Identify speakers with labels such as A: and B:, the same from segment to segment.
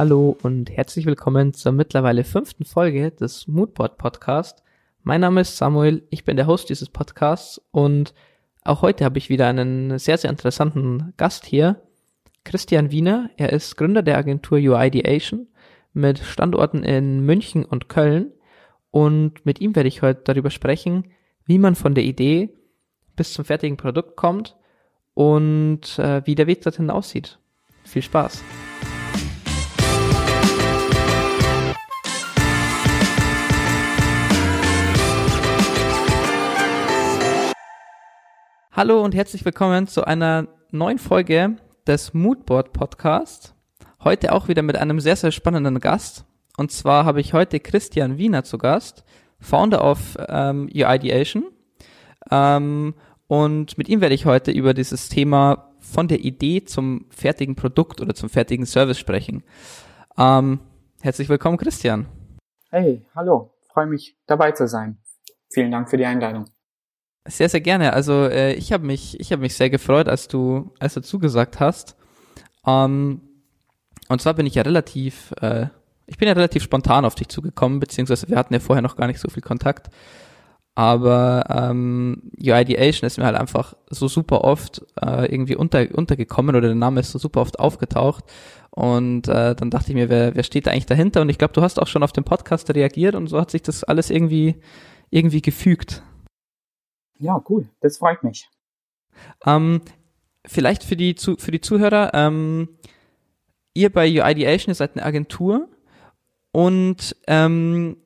A: Hallo und herzlich willkommen zur mittlerweile fünften Folge des Moodboard Podcast. Mein Name ist Samuel, ich bin der Host dieses Podcasts und auch heute habe ich wieder einen sehr, sehr interessanten Gast hier. Christian Wiener, er ist Gründer der Agentur UIdeation mit Standorten in München und Köln und mit ihm werde ich heute darüber sprechen, wie man von der Idee bis zum fertigen Produkt kommt und äh, wie der Weg dorthin aussieht. Viel Spaß! Hallo und herzlich willkommen zu einer neuen Folge des Moodboard Podcast. Heute auch wieder mit einem sehr, sehr spannenden Gast. Und zwar habe ich heute Christian Wiener zu Gast, Founder of ähm, UIdeation. Ähm, und mit ihm werde ich heute über dieses Thema von der Idee zum fertigen Produkt oder zum fertigen Service sprechen. Ähm, herzlich willkommen, Christian.
B: Hey, hallo, freue mich dabei zu sein. Vielen Dank für die Einladung.
A: Sehr, sehr gerne. Also äh, ich habe mich, ich habe mich sehr gefreut, als du, als du zugesagt hast. Ähm, und zwar bin ich ja relativ, äh, ich bin ja relativ spontan auf dich zugekommen, beziehungsweise wir hatten ja vorher noch gar nicht so viel Kontakt. Aber ähm, UIdeation ist mir halt einfach so super oft äh, irgendwie unter, untergekommen oder der Name ist so super oft aufgetaucht. Und äh, dann dachte ich mir, wer, wer steht da eigentlich dahinter? Und ich glaube, du hast auch schon auf den Podcast reagiert und so hat sich das alles irgendwie, irgendwie gefügt.
B: Ja, cool. Das freut mich.
A: Ähm, vielleicht für die, zu, für die Zuhörer, ähm, ihr bei UIdeation seid eine Agentur und ähm,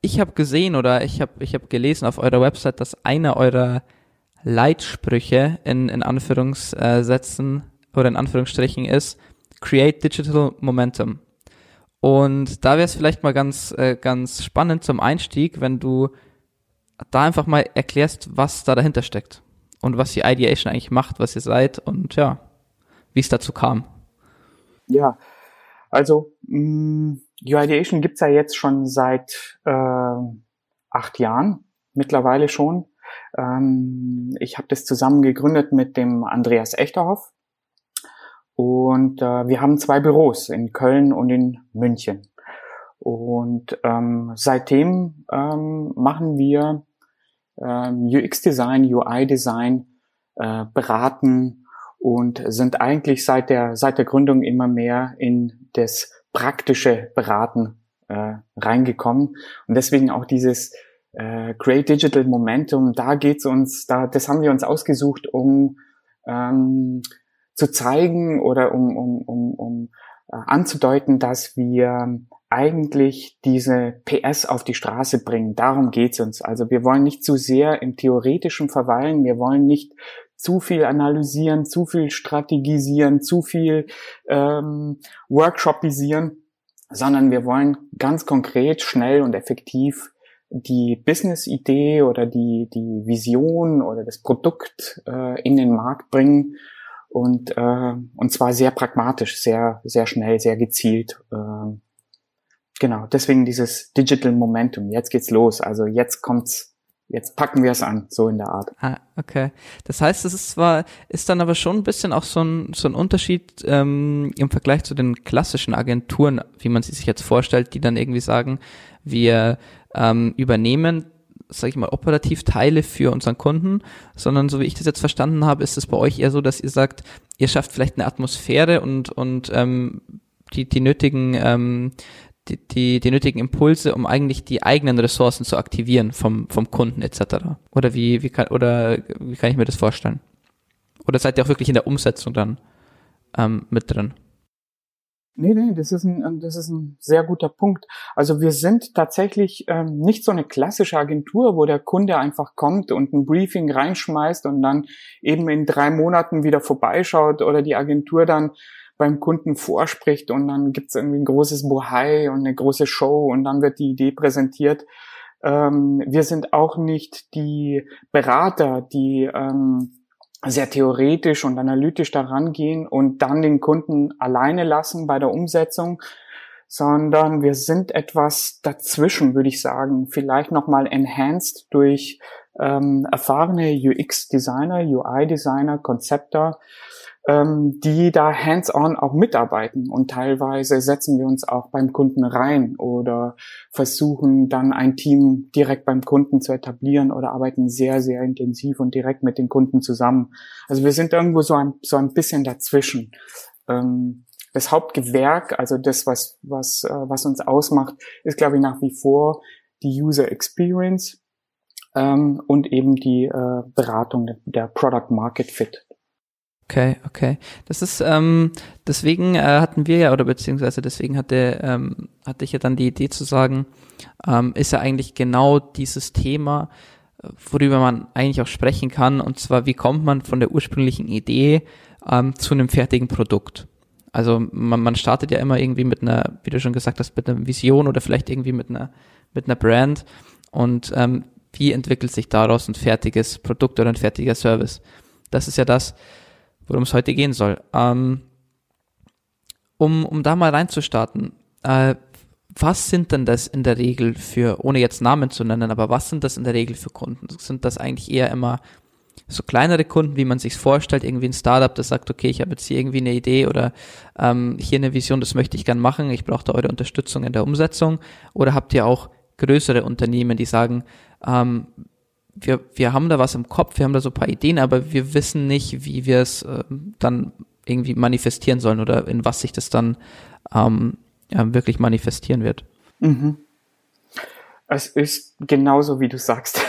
A: ich habe gesehen oder ich habe ich hab gelesen auf eurer Website, dass einer eurer Leitsprüche in, in Anführungssätzen oder in Anführungsstrichen ist, Create Digital Momentum. Und da wäre es vielleicht mal ganz, äh, ganz spannend zum Einstieg, wenn du da einfach mal erklärst, was da dahinter steckt und was die Ideation eigentlich macht, was ihr seid und ja, wie es dazu kam.
B: Ja, also mh, mm, UIdeation gibt's ja jetzt schon seit äh, acht Jahren, mittlerweile schon. Ähm, ich habe das zusammen gegründet mit dem Andreas Echterhoff. Und äh, wir haben zwei Büros in Köln und in München. Und ähm, seitdem ähm, machen wir UX-Design, UI-Design, äh, beraten und sind eigentlich seit der, seit der Gründung immer mehr in das praktische Beraten äh, reingekommen. Und deswegen auch dieses äh, Great Digital Momentum, da geht's uns, da, das haben wir uns ausgesucht, um ähm, zu zeigen oder um, um, um, um äh, anzudeuten, dass wir eigentlich diese PS auf die Straße bringen. Darum geht's uns. Also wir wollen nicht zu sehr im Theoretischen verweilen. Wir wollen nicht zu viel analysieren, zu viel strategisieren, zu viel ähm, workshopisieren, sondern wir wollen ganz konkret, schnell und effektiv die Business-Idee oder die, die Vision oder das Produkt äh, in den Markt bringen und, äh, und zwar sehr pragmatisch, sehr, sehr schnell, sehr gezielt. Äh, genau, deswegen dieses Digital Momentum. Jetzt geht's los. Also jetzt kommt's jetzt packen wir es an, so in der Art.
A: Ah, okay. Das heißt, es ist zwar, ist dann aber schon ein bisschen auch so ein, so ein Unterschied ähm, im Vergleich zu den klassischen Agenturen, wie man sie sich jetzt vorstellt, die dann irgendwie sagen, wir ähm, übernehmen sage ich mal, operativ Teile für unseren Kunden, sondern so wie ich das jetzt verstanden habe, ist es bei euch eher so, dass ihr sagt, ihr schafft vielleicht eine Atmosphäre und, und ähm, die, die nötigen ähm, die, die, die nötigen Impulse, um eigentlich die eigenen Ressourcen zu aktivieren vom, vom Kunden etc. Oder wie, wie kann, oder wie kann ich mir das vorstellen? Oder seid ihr auch wirklich in der Umsetzung dann ähm, mit drin?
B: Nee, nee, das ist ein, das ist ein sehr guter Punkt. Also wir sind tatsächlich ähm, nicht so eine klassische Agentur, wo der Kunde einfach kommt und ein Briefing reinschmeißt und dann eben in drei Monaten wieder vorbeischaut oder die Agentur dann beim Kunden vorspricht und dann gibt's irgendwie ein großes Bohai und eine große Show und dann wird die Idee präsentiert. Ähm, wir sind auch nicht die Berater, die ähm, sehr theoretisch und analytisch daran gehen und dann den Kunden alleine lassen bei der Umsetzung, sondern wir sind etwas dazwischen, würde ich sagen, vielleicht nochmal enhanced durch ähm, erfahrene UX-Designer, UI-Designer, Konzepter, ähm, die da hands-on auch mitarbeiten und teilweise setzen wir uns auch beim Kunden rein oder versuchen dann ein Team direkt beim Kunden zu etablieren oder arbeiten sehr, sehr intensiv und direkt mit den Kunden zusammen. Also wir sind irgendwo so ein, so ein bisschen dazwischen. Ähm, das Hauptgewerk, also das, was, was, äh, was uns ausmacht, ist, glaube ich, nach wie vor die User Experience ähm, und eben die äh, Beratung der Product Market Fit.
A: Okay, okay. Das ist ähm, deswegen äh, hatten wir ja oder beziehungsweise deswegen hatte ähm, hatte ich ja dann die Idee zu sagen, ähm, ist ja eigentlich genau dieses Thema, worüber man eigentlich auch sprechen kann und zwar wie kommt man von der ursprünglichen Idee ähm, zu einem fertigen Produkt. Also man, man startet ja immer irgendwie mit einer, wie du schon gesagt hast, mit einer Vision oder vielleicht irgendwie mit einer mit einer Brand und ähm, wie entwickelt sich daraus ein fertiges Produkt oder ein fertiger Service. Das ist ja das, worum es heute gehen soll. Ähm, um, um da mal reinzustarten, äh, was sind denn das in der Regel für, ohne jetzt Namen zu nennen, aber was sind das in der Regel für Kunden? Sind das eigentlich eher immer so kleinere Kunden, wie man sich vorstellt, irgendwie ein Startup, das sagt, okay, ich habe jetzt hier irgendwie eine Idee oder ähm, hier eine Vision, das möchte ich gern machen, ich brauche da eure Unterstützung in der Umsetzung? Oder habt ihr auch größere Unternehmen, die sagen, ähm, wir, wir haben da was im Kopf, wir haben da so ein paar Ideen, aber wir wissen nicht, wie wir es äh, dann irgendwie manifestieren sollen oder in was sich das dann ähm, ja, wirklich manifestieren wird. Mhm.
B: Es ist genauso, wie du sagst.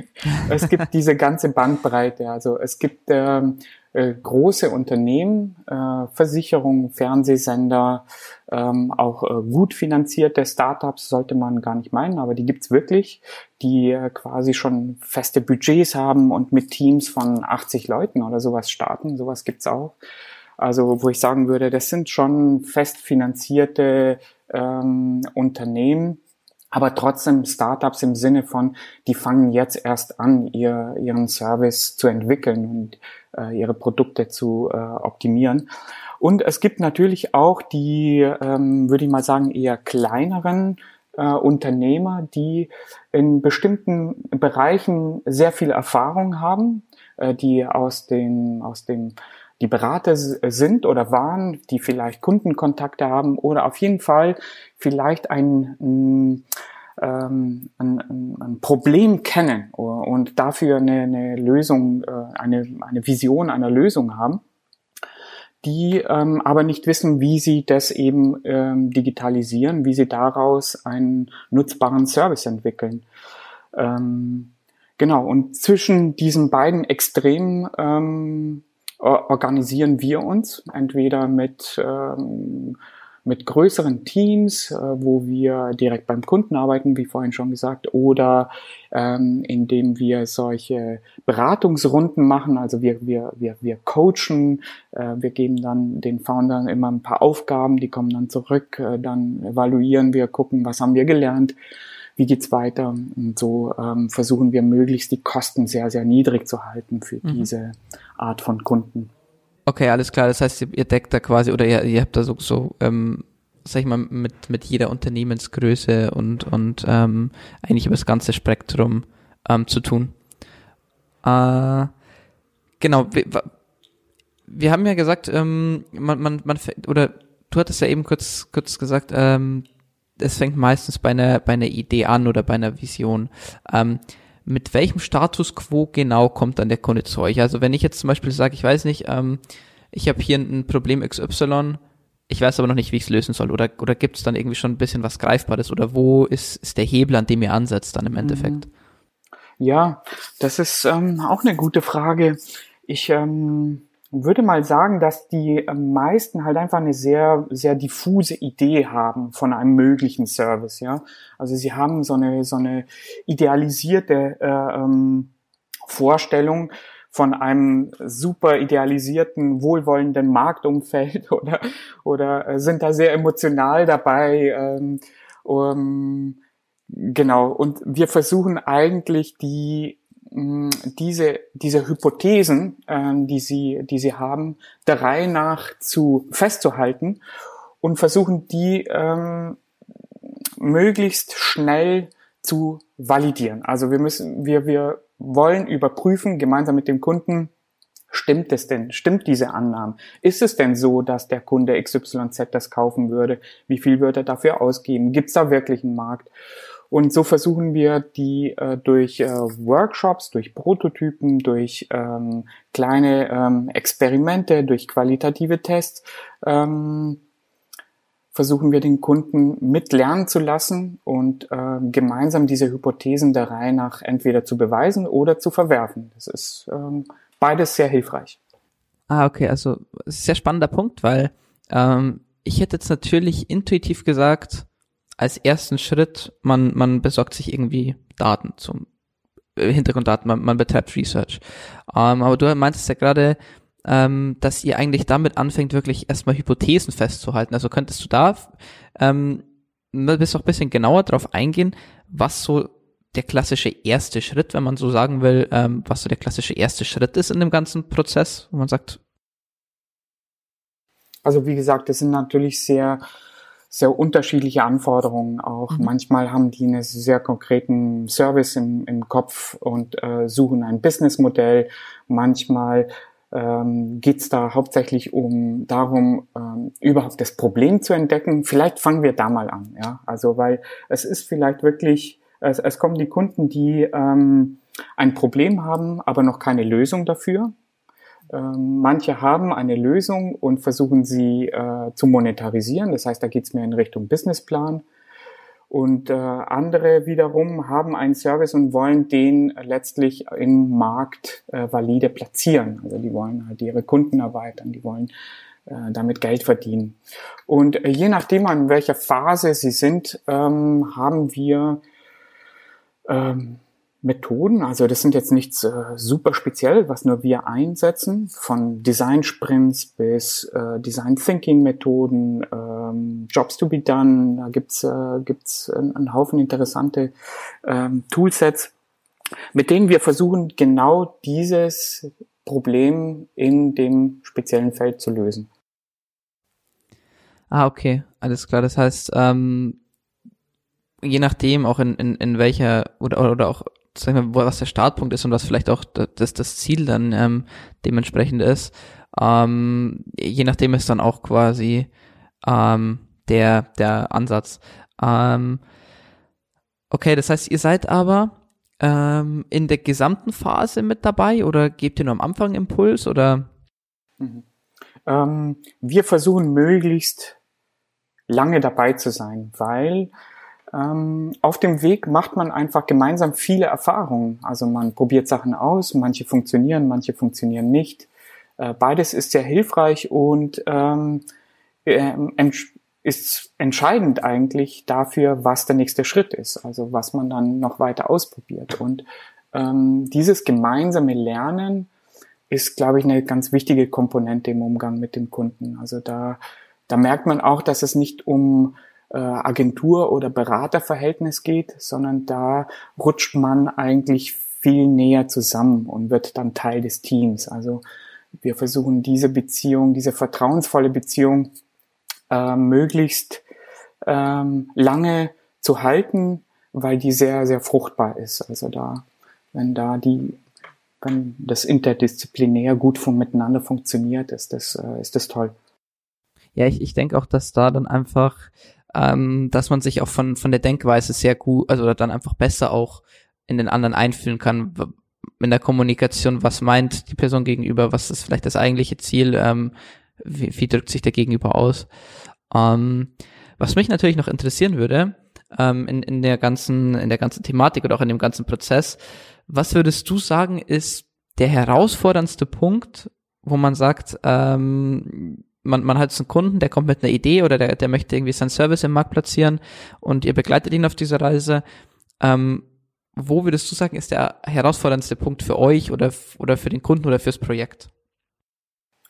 B: es gibt diese ganze Bandbreite. Also es gibt ähm, äh, große Unternehmen, äh, Versicherungen, Fernsehsender, ähm, auch äh, gut finanzierte Startups sollte man gar nicht meinen, aber die gibt's wirklich, die äh, quasi schon feste Budgets haben und mit Teams von 80 Leuten oder sowas starten. Sowas gibt's auch. Also wo ich sagen würde, das sind schon fest finanzierte ähm, Unternehmen, aber trotzdem Startups im Sinne von, die fangen jetzt erst an, ihr, ihren Service zu entwickeln und äh, ihre Produkte zu äh, optimieren. Und es gibt natürlich auch die, ähm, würde ich mal sagen, eher kleineren äh, Unternehmer, die in bestimmten Bereichen sehr viel Erfahrung haben, äh, die aus den, aus dem die Berater sind oder waren, die vielleicht Kundenkontakte haben oder auf jeden Fall vielleicht ein, ein, ähm, ein, ein Problem kennen und dafür eine, eine Lösung, äh, eine, eine Vision einer Lösung haben, die ähm, aber nicht wissen, wie sie das eben ähm, digitalisieren, wie sie daraus einen nutzbaren Service entwickeln. Ähm, genau, und zwischen diesen beiden Extremen ähm, organisieren wir uns, entweder mit, ähm, mit größeren Teams, äh, wo wir direkt beim Kunden arbeiten, wie vorhin schon gesagt, oder ähm, indem wir solche Beratungsrunden machen. Also wir, wir, wir, wir coachen, äh, wir geben dann den Foundern immer ein paar Aufgaben, die kommen dann zurück, äh, dann evaluieren wir, gucken, was haben wir gelernt wie geht's weiter? Und so ähm, versuchen wir möglichst die Kosten sehr, sehr niedrig zu halten für mhm. diese Art von Kunden.
A: Okay, alles klar. Das heißt, ihr deckt da quasi oder ihr, ihr habt da so, so ähm, sag ich mal, mit, mit jeder Unternehmensgröße und, und ähm, eigentlich über das ganze Spektrum ähm, zu tun. Äh, genau, wir, wir haben ja gesagt, ähm, man, man, man, oder du hattest ja eben kurz, kurz gesagt, ähm, es fängt meistens bei einer, bei einer Idee an oder bei einer Vision. Ähm, mit welchem Status quo genau kommt dann der Kunde zu euch? Also wenn ich jetzt zum Beispiel sage, ich weiß nicht, ähm, ich habe hier ein Problem XY, ich weiß aber noch nicht, wie ich es lösen soll. Oder, oder gibt es dann irgendwie schon ein bisschen was Greifbares? Oder wo ist, ist der Hebel, an dem ihr ansetzt dann im mhm. Endeffekt?
B: Ja, das ist ähm, auch eine gute Frage. Ich ähm, würde mal sagen, dass die meisten halt einfach eine sehr, sehr diffuse Idee haben von einem möglichen Service, ja. Also sie haben so eine, so eine idealisierte äh, ähm, Vorstellung von einem super idealisierten, wohlwollenden Marktumfeld oder, oder äh, sind da sehr emotional dabei. Ähm, um, genau. Und wir versuchen eigentlich die diese, diese Hypothesen, äh, die, sie, die sie haben, der Reihe nach zu festzuhalten und versuchen, die ähm, möglichst schnell zu validieren. Also wir müssen, wir, wir wollen überprüfen, gemeinsam mit dem Kunden, Stimmt es denn? Stimmt diese Annahme? Ist es denn so, dass der Kunde XYZ das kaufen würde? Wie viel würde er dafür ausgeben? Gibt es da wirklich einen Markt? Und so versuchen wir die äh, durch äh, Workshops, durch Prototypen, durch ähm, kleine ähm, Experimente, durch qualitative Tests, ähm, versuchen wir den Kunden mitlernen zu lassen und äh, gemeinsam diese Hypothesen der Reihe nach entweder zu beweisen oder zu verwerfen. Das ist ähm, beides sehr hilfreich.
A: Ah, okay, also sehr spannender Punkt, weil ähm, ich hätte jetzt natürlich intuitiv gesagt, als ersten Schritt, man, man besorgt sich irgendwie Daten zum äh, Hintergrunddaten, man, man betreibt Research. Ähm, aber du meintest ja gerade, ähm, dass ihr eigentlich damit anfängt, wirklich erstmal Hypothesen festzuhalten. Also könntest du da ähm, bist ein bisschen genauer darauf eingehen, was so der klassische erste Schritt, wenn man so sagen will, ähm, was so der klassische erste Schritt ist in dem ganzen Prozess, wo man sagt.
B: Also wie gesagt, das sind natürlich sehr sehr unterschiedliche Anforderungen auch. Mhm. Manchmal haben die einen sehr konkreten Service im, im Kopf und äh, suchen ein Businessmodell. Manchmal ähm, geht es da hauptsächlich um darum, ähm, überhaupt das Problem zu entdecken. Vielleicht fangen wir da mal an, ja. Also weil es ist vielleicht wirklich, es, es kommen die Kunden, die ähm, ein Problem haben, aber noch keine Lösung dafür. Ähm, manche haben eine Lösung und versuchen sie äh, zu monetarisieren. Das heißt, da geht es mehr in Richtung Businessplan. Und äh, andere wiederum haben einen Service und wollen den letztlich im Markt äh, valide platzieren. Also die wollen halt ihre Kunden erweitern, die wollen äh, damit Geld verdienen. Und äh, je nachdem, an welcher Phase sie sind, ähm, haben wir ähm, Methoden. Also das sind jetzt nichts äh, super speziell, was nur wir einsetzen, von Design Sprints bis äh, Design Thinking Methoden, ähm, Jobs to be done. Da gibt's äh, gibt's einen, Haufen interessante ähm, Toolsets, mit denen wir versuchen genau dieses Problem in dem speziellen Feld zu lösen.
A: Ah, okay, alles klar. Das heißt, ähm, je nachdem auch in, in, in welcher oder, oder auch sagen wir, was der Startpunkt ist und was vielleicht auch das, das Ziel dann ähm, dementsprechend ist. Ähm, je nachdem ist dann auch quasi ähm, der, der Ansatz. Ähm, okay, das heißt, ihr seid aber ähm, in der gesamten Phase mit dabei oder gebt ihr nur am Anfang Impuls oder?
B: Mhm. Ähm, wir versuchen möglichst lange dabei zu sein, weil auf dem Weg macht man einfach gemeinsam viele Erfahrungen. Also man probiert Sachen aus, manche funktionieren, manche funktionieren nicht. Äh, beides ist sehr hilfreich und ähm, äh, ist entscheidend eigentlich dafür, was der nächste Schritt ist, also was man dann noch weiter ausprobiert. Und ähm, dieses gemeinsame Lernen ist, glaube ich, eine ganz wichtige Komponente im Umgang mit dem Kunden. Also da, da merkt man auch, dass es nicht um äh, Agentur- oder Beraterverhältnis geht, sondern da rutscht man eigentlich viel näher zusammen und wird dann Teil des Teams. Also wir versuchen diese Beziehung, diese vertrauensvolle Beziehung äh, möglichst ähm, lange zu halten, weil die sehr, sehr fruchtbar ist. Also da, wenn da die, wenn das interdisziplinär gut von miteinander funktioniert, ist das, äh, ist das toll.
A: Ja, ich, ich denke auch, dass da dann einfach ähm, dass man sich auch von, von der Denkweise sehr gut, also dann einfach besser auch in den anderen einfühlen kann, in der Kommunikation, was meint die Person gegenüber, was ist vielleicht das eigentliche Ziel, ähm, wie, wie drückt sich der Gegenüber aus. Ähm, was mich natürlich noch interessieren würde, ähm, in, in der ganzen, in der ganzen Thematik oder auch in dem ganzen Prozess, was würdest du sagen, ist der herausforderndste Punkt, wo man sagt, ähm, man, man hat einen Kunden, der kommt mit einer Idee oder der, der möchte irgendwie seinen Service im Markt platzieren und ihr begleitet ihn auf dieser Reise. Ähm, wo würdest du sagen, ist der herausforderndste Punkt für euch oder, oder für den Kunden oder fürs Projekt?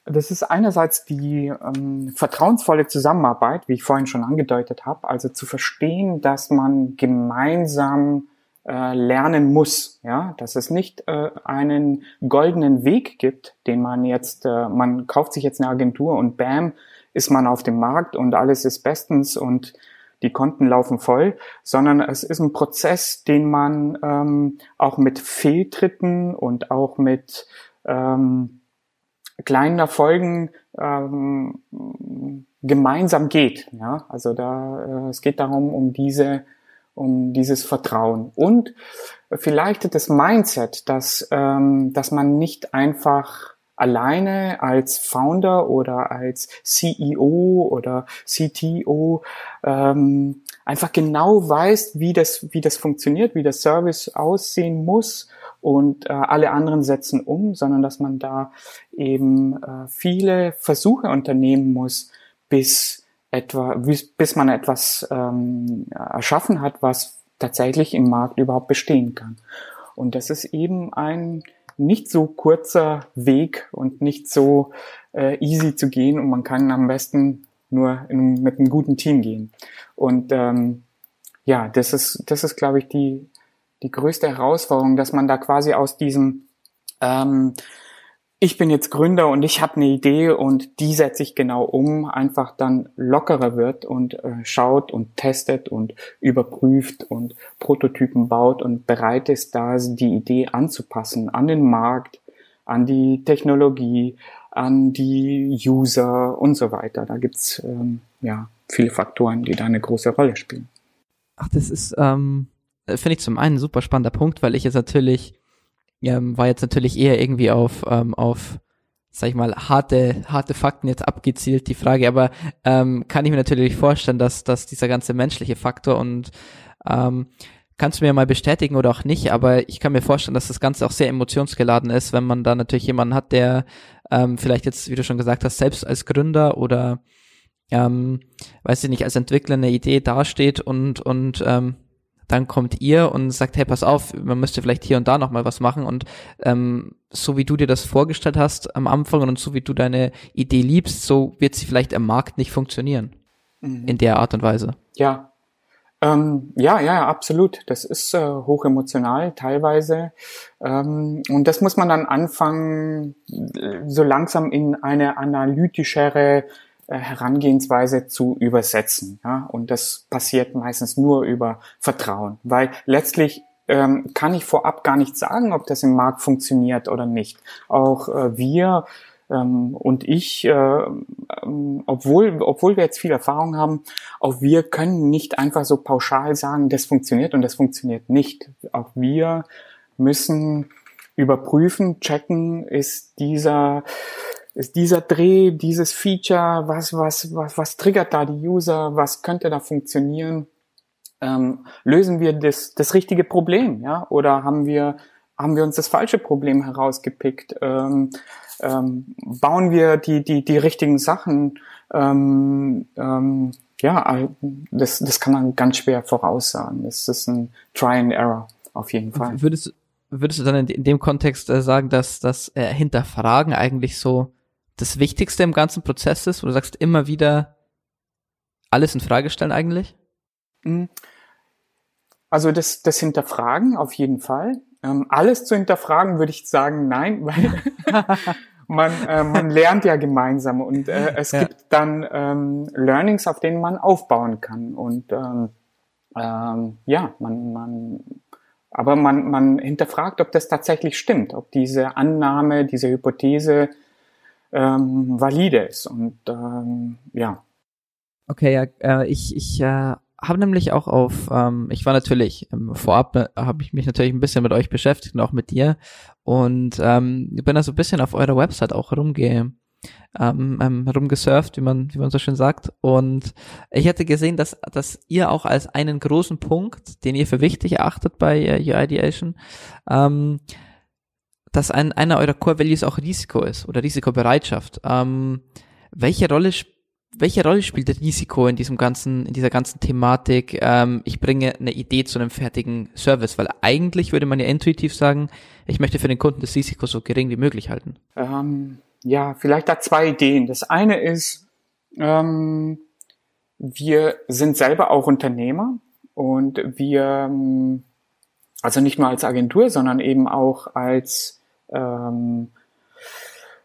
B: Das ist einerseits die ähm, vertrauensvolle Zusammenarbeit, wie ich vorhin schon angedeutet habe, also zu verstehen, dass man gemeinsam äh, lernen muss, ja, dass es nicht äh, einen goldenen Weg gibt, den man jetzt, äh, man kauft sich jetzt eine Agentur und bam, ist man auf dem Markt und alles ist bestens und die Konten laufen voll, sondern es ist ein Prozess, den man ähm, auch mit Fehltritten und auch mit ähm, kleinen Erfolgen ähm, gemeinsam geht. Ja, also da äh, es geht darum um diese um dieses Vertrauen. Und vielleicht das Mindset, dass ähm, dass man nicht einfach alleine als Founder oder als CEO oder CTO ähm, einfach genau weiß, wie das, wie das funktioniert, wie der Service aussehen muss und äh, alle anderen setzen um, sondern dass man da eben äh, viele Versuche unternehmen muss, bis etwa, bis, man etwas ähm, erschaffen hat, was tatsächlich im Markt überhaupt bestehen kann. Und das ist eben ein nicht so kurzer Weg und nicht so äh, easy zu gehen und man kann am besten nur in, mit einem guten Team gehen. Und ähm, ja, das ist, das ist, glaube ich, die, die größte Herausforderung, dass man da quasi aus diesem ähm, ich bin jetzt Gründer und ich habe eine Idee und die setze ich genau um, einfach dann lockerer wird und äh, schaut und testet und überprüft und Prototypen baut und bereit ist, da die Idee anzupassen an den Markt, an die Technologie, an die User und so weiter. Da gibt's ähm, ja viele Faktoren, die da eine große Rolle spielen.
A: Ach, das ist, ähm, finde ich zum einen ein super spannender Punkt, weil ich jetzt natürlich ähm, war jetzt natürlich eher irgendwie auf, ähm, auf sag ich mal, harte, harte Fakten jetzt abgezielt, die Frage, aber ähm, kann ich mir natürlich vorstellen, dass, dass dieser ganze menschliche Faktor und ähm, kannst du mir mal bestätigen oder auch nicht, aber ich kann mir vorstellen, dass das Ganze auch sehr emotionsgeladen ist, wenn man da natürlich jemanden hat, der ähm, vielleicht jetzt, wie du schon gesagt hast, selbst als Gründer oder ähm, weiß ich nicht, als Entwickler eine Idee dasteht und, und ähm, dann kommt ihr und sagt, hey, pass auf, man müsste vielleicht hier und da nochmal was machen und ähm, so wie du dir das vorgestellt hast am Anfang und so wie du deine Idee liebst, so wird sie vielleicht am Markt nicht funktionieren. Mhm. In der Art und Weise.
B: Ja. Ähm, ja, ja, absolut. Das ist äh, hochemotional teilweise. Ähm, und das muss man dann anfangen, so langsam in eine analytischere äh, Herangehensweise zu übersetzen. Ja? Und das passiert meistens nur über Vertrauen, weil letztlich ähm, kann ich vorab gar nicht sagen, ob das im Markt funktioniert oder nicht. Auch äh, wir ähm, und ich, äh, ähm, obwohl, obwohl wir jetzt viel Erfahrung haben, auch wir können nicht einfach so pauschal sagen, das funktioniert und das funktioniert nicht. Auch wir müssen überprüfen, checken, ist dieser ist dieser Dreh, dieses Feature, was, was, was, was triggert da die User, was könnte da funktionieren? Ähm, lösen wir das, das richtige Problem, ja? Oder haben wir, haben wir uns das falsche Problem herausgepickt? Ähm, ähm, bauen wir die, die, die richtigen Sachen? Ähm, ähm, ja, das, das kann man ganz schwer voraussagen. Das ist ein Try and Error auf jeden Fall.
A: Würdest, würdest du dann in dem Kontext äh, sagen, dass das äh, Hinterfragen eigentlich so das Wichtigste im ganzen Prozess ist, wo du sagst, immer wieder alles in Frage stellen eigentlich? Mhm.
B: Also das, das Hinterfragen auf jeden Fall. Ähm, alles zu hinterfragen würde ich sagen, nein, weil man, äh, man lernt ja gemeinsam und äh, es ja. gibt dann ähm, Learnings, auf denen man aufbauen kann. Und ähm, ähm, ja, man, man, aber man, man hinterfragt, ob das tatsächlich stimmt, ob diese Annahme, diese Hypothese ähm, valide ist. Und ähm, ja.
A: Okay, ja, äh, ich, ich äh, habe nämlich auch auf, ähm, ich war natürlich, ähm, vorab äh, habe ich mich natürlich ein bisschen mit euch beschäftigt und auch mit dir und ähm, bin da so ein bisschen auf eurer Website auch rumge, ähm, ähm, rumgesurft, wie man, wie man so schön sagt. Und ich hätte gesehen, dass, dass ihr auch als einen großen Punkt, den ihr für wichtig erachtet bei äh, UIdeation, ähm, dass ein, einer eurer Core Values auch Risiko ist oder Risikobereitschaft. Ähm, welche Rolle welche Rolle spielt Risiko in diesem ganzen, in dieser ganzen Thematik? Ähm, ich bringe eine Idee zu einem fertigen Service, weil eigentlich würde man ja intuitiv sagen, ich möchte für den Kunden das Risiko so gering wie möglich halten.
B: Ähm, ja, vielleicht da zwei Ideen. Das eine ist, ähm, wir sind selber auch Unternehmer und wir, ähm, also nicht nur als Agentur, sondern eben auch als ähm,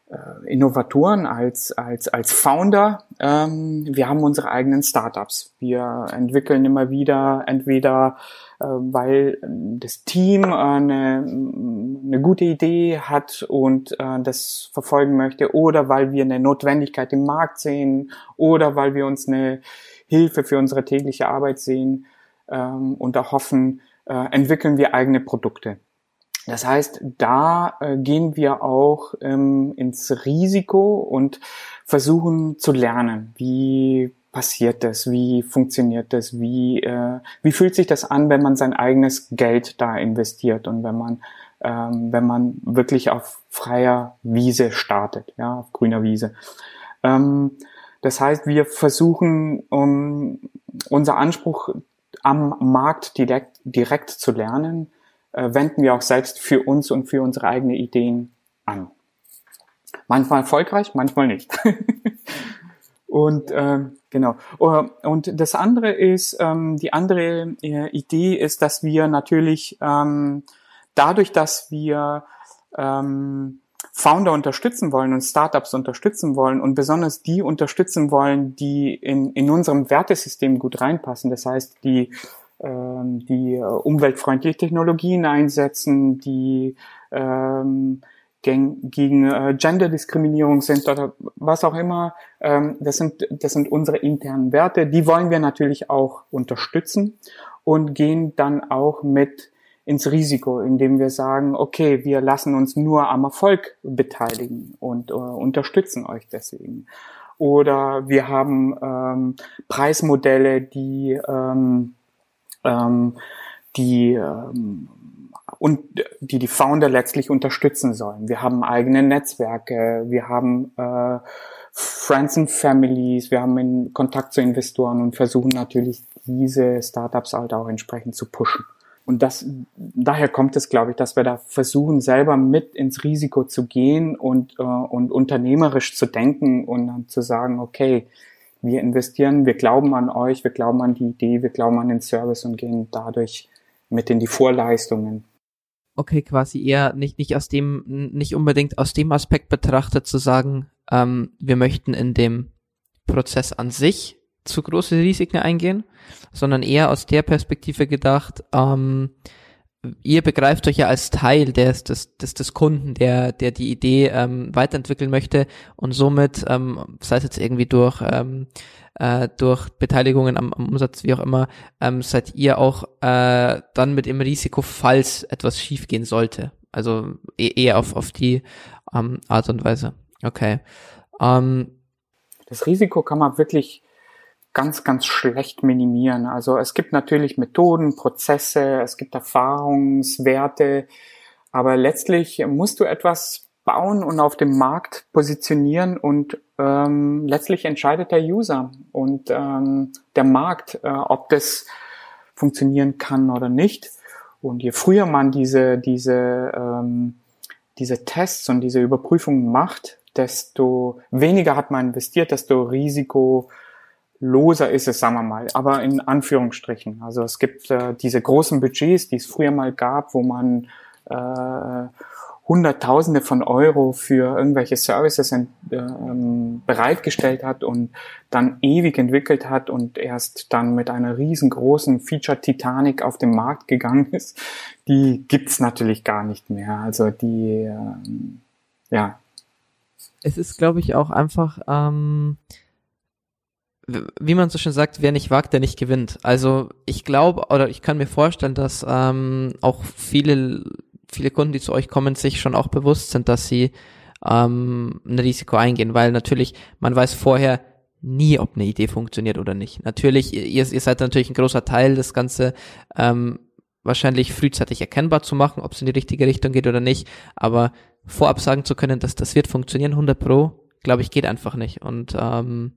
B: äh, Innovatoren, als, als, als Founder. Ähm, wir haben unsere eigenen Startups. Wir entwickeln immer wieder entweder äh, weil das Team äh, eine, eine gute Idee hat und äh, das verfolgen möchte oder weil wir eine Notwendigkeit im Markt sehen oder weil wir uns eine Hilfe für unsere tägliche Arbeit sehen ähm, und erhoffen, äh, entwickeln wir eigene Produkte. Das heißt, da äh, gehen wir auch ähm, ins Risiko und versuchen zu lernen, wie passiert das, wie funktioniert das, wie, äh, wie fühlt sich das an, wenn man sein eigenes Geld da investiert und wenn man, ähm, wenn man wirklich auf freier Wiese startet, ja, auf grüner Wiese. Ähm, das heißt, wir versuchen, um, unser Anspruch am Markt direkt, direkt zu lernen, äh, wenden wir auch selbst für uns und für unsere eigenen Ideen an. Manchmal erfolgreich, manchmal nicht. und ähm, genau. Oh, und das andere ist, ähm, die andere äh, Idee ist, dass wir natürlich ähm, dadurch, dass wir ähm, Founder unterstützen wollen und Startups unterstützen wollen und besonders die unterstützen wollen, die in, in unserem Wertesystem gut reinpassen. Das heißt, die ähm, die äh, umweltfreundliche Technologien einsetzen, die ähm, gegen äh, Genderdiskriminierung sind oder was auch immer. Ähm, das sind das sind unsere internen Werte. Die wollen wir natürlich auch unterstützen und gehen dann auch mit ins Risiko, indem wir sagen, okay, wir lassen uns nur am Erfolg beteiligen und äh, unterstützen euch deswegen. Oder wir haben ähm, Preismodelle, die ähm, ähm, die ähm, und die die Founder letztlich unterstützen sollen. Wir haben eigene Netzwerke, wir haben äh, Friends and Families, wir haben in Kontakt zu Investoren und versuchen natürlich diese Startups halt auch entsprechend zu pushen. Und das, daher kommt es, glaube ich, dass wir da versuchen, selber mit ins Risiko zu gehen und, äh, und unternehmerisch zu denken und dann zu sagen, okay, wir investieren, wir glauben an euch, wir glauben an die Idee, wir glauben an den Service und gehen dadurch mit in die Vorleistungen.
A: Okay, quasi eher nicht, nicht aus dem, nicht unbedingt aus dem Aspekt betrachtet zu sagen, ähm, wir möchten in dem Prozess an sich zu große Risiken eingehen, sondern eher aus der Perspektive gedacht, ähm, ihr begreift euch ja als Teil des, des, des, des Kunden, der, der die Idee ähm, weiterentwickeln möchte und somit, ähm, sei es jetzt irgendwie durch, ähm, äh, durch Beteiligungen am, am Umsatz, wie auch immer, ähm, seid ihr auch äh, dann mit dem Risiko, falls etwas schiefgehen sollte. Also e eher auf, auf die ähm, Art und Weise. Okay. Ähm,
B: das Risiko kann man wirklich ganz, ganz schlecht minimieren. Also es gibt natürlich Methoden, Prozesse, es gibt Erfahrungswerte, aber letztlich musst du etwas bauen und auf dem Markt positionieren und ähm, letztlich entscheidet der User und ähm, der Markt, äh, ob das funktionieren kann oder nicht. Und je früher man diese, diese, ähm, diese Tests und diese Überprüfungen macht, desto weniger hat man investiert, desto Risiko loser ist es, sagen wir mal, aber in Anführungsstrichen. Also es gibt äh, diese großen Budgets, die es früher mal gab, wo man äh, Hunderttausende von Euro für irgendwelche Services äh, ähm, bereitgestellt hat und dann ewig entwickelt hat und erst dann mit einer riesengroßen Feature Titanic auf den Markt gegangen ist, die gibt's natürlich gar nicht mehr. Also die, ähm, ja.
A: Es ist, glaube ich, auch einfach ähm, wie man so schön sagt, wer nicht wagt, der nicht gewinnt. Also ich glaube oder ich kann mir vorstellen, dass ähm, auch viele viele Kunden, die zu euch kommen, sich schon auch bewusst sind, dass sie ähm, ein Risiko eingehen, weil natürlich man weiß vorher nie, ob eine Idee funktioniert oder nicht. Natürlich, ihr, ihr seid natürlich ein großer Teil, das Ganze ähm, wahrscheinlich frühzeitig erkennbar zu machen, ob es in die richtige Richtung geht oder nicht, aber vorab sagen zu können, dass das wird funktionieren, 100 pro, glaube ich, geht einfach nicht. Und ähm,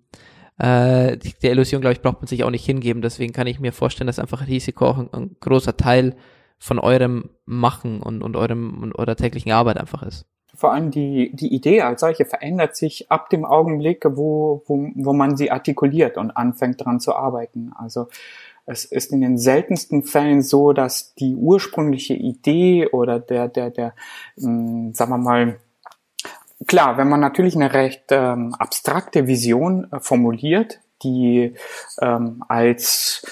A: äh, der Illusion, glaube ich, braucht man sich auch nicht hingeben. Deswegen kann ich mir vorstellen, dass einfach Risiko auch ein, ein großer Teil von eurem Machen und, und eurem und eurer täglichen Arbeit einfach ist.
B: Vor allem die, die Idee als solche verändert sich ab dem Augenblick, wo, wo, wo man sie artikuliert und anfängt dran zu arbeiten. Also es ist in den seltensten Fällen so, dass die ursprüngliche Idee oder der, der, der, mh, hm, sagen wir mal, klar, wenn man natürlich eine recht ähm, abstrakte Vision äh, formuliert, die ähm, als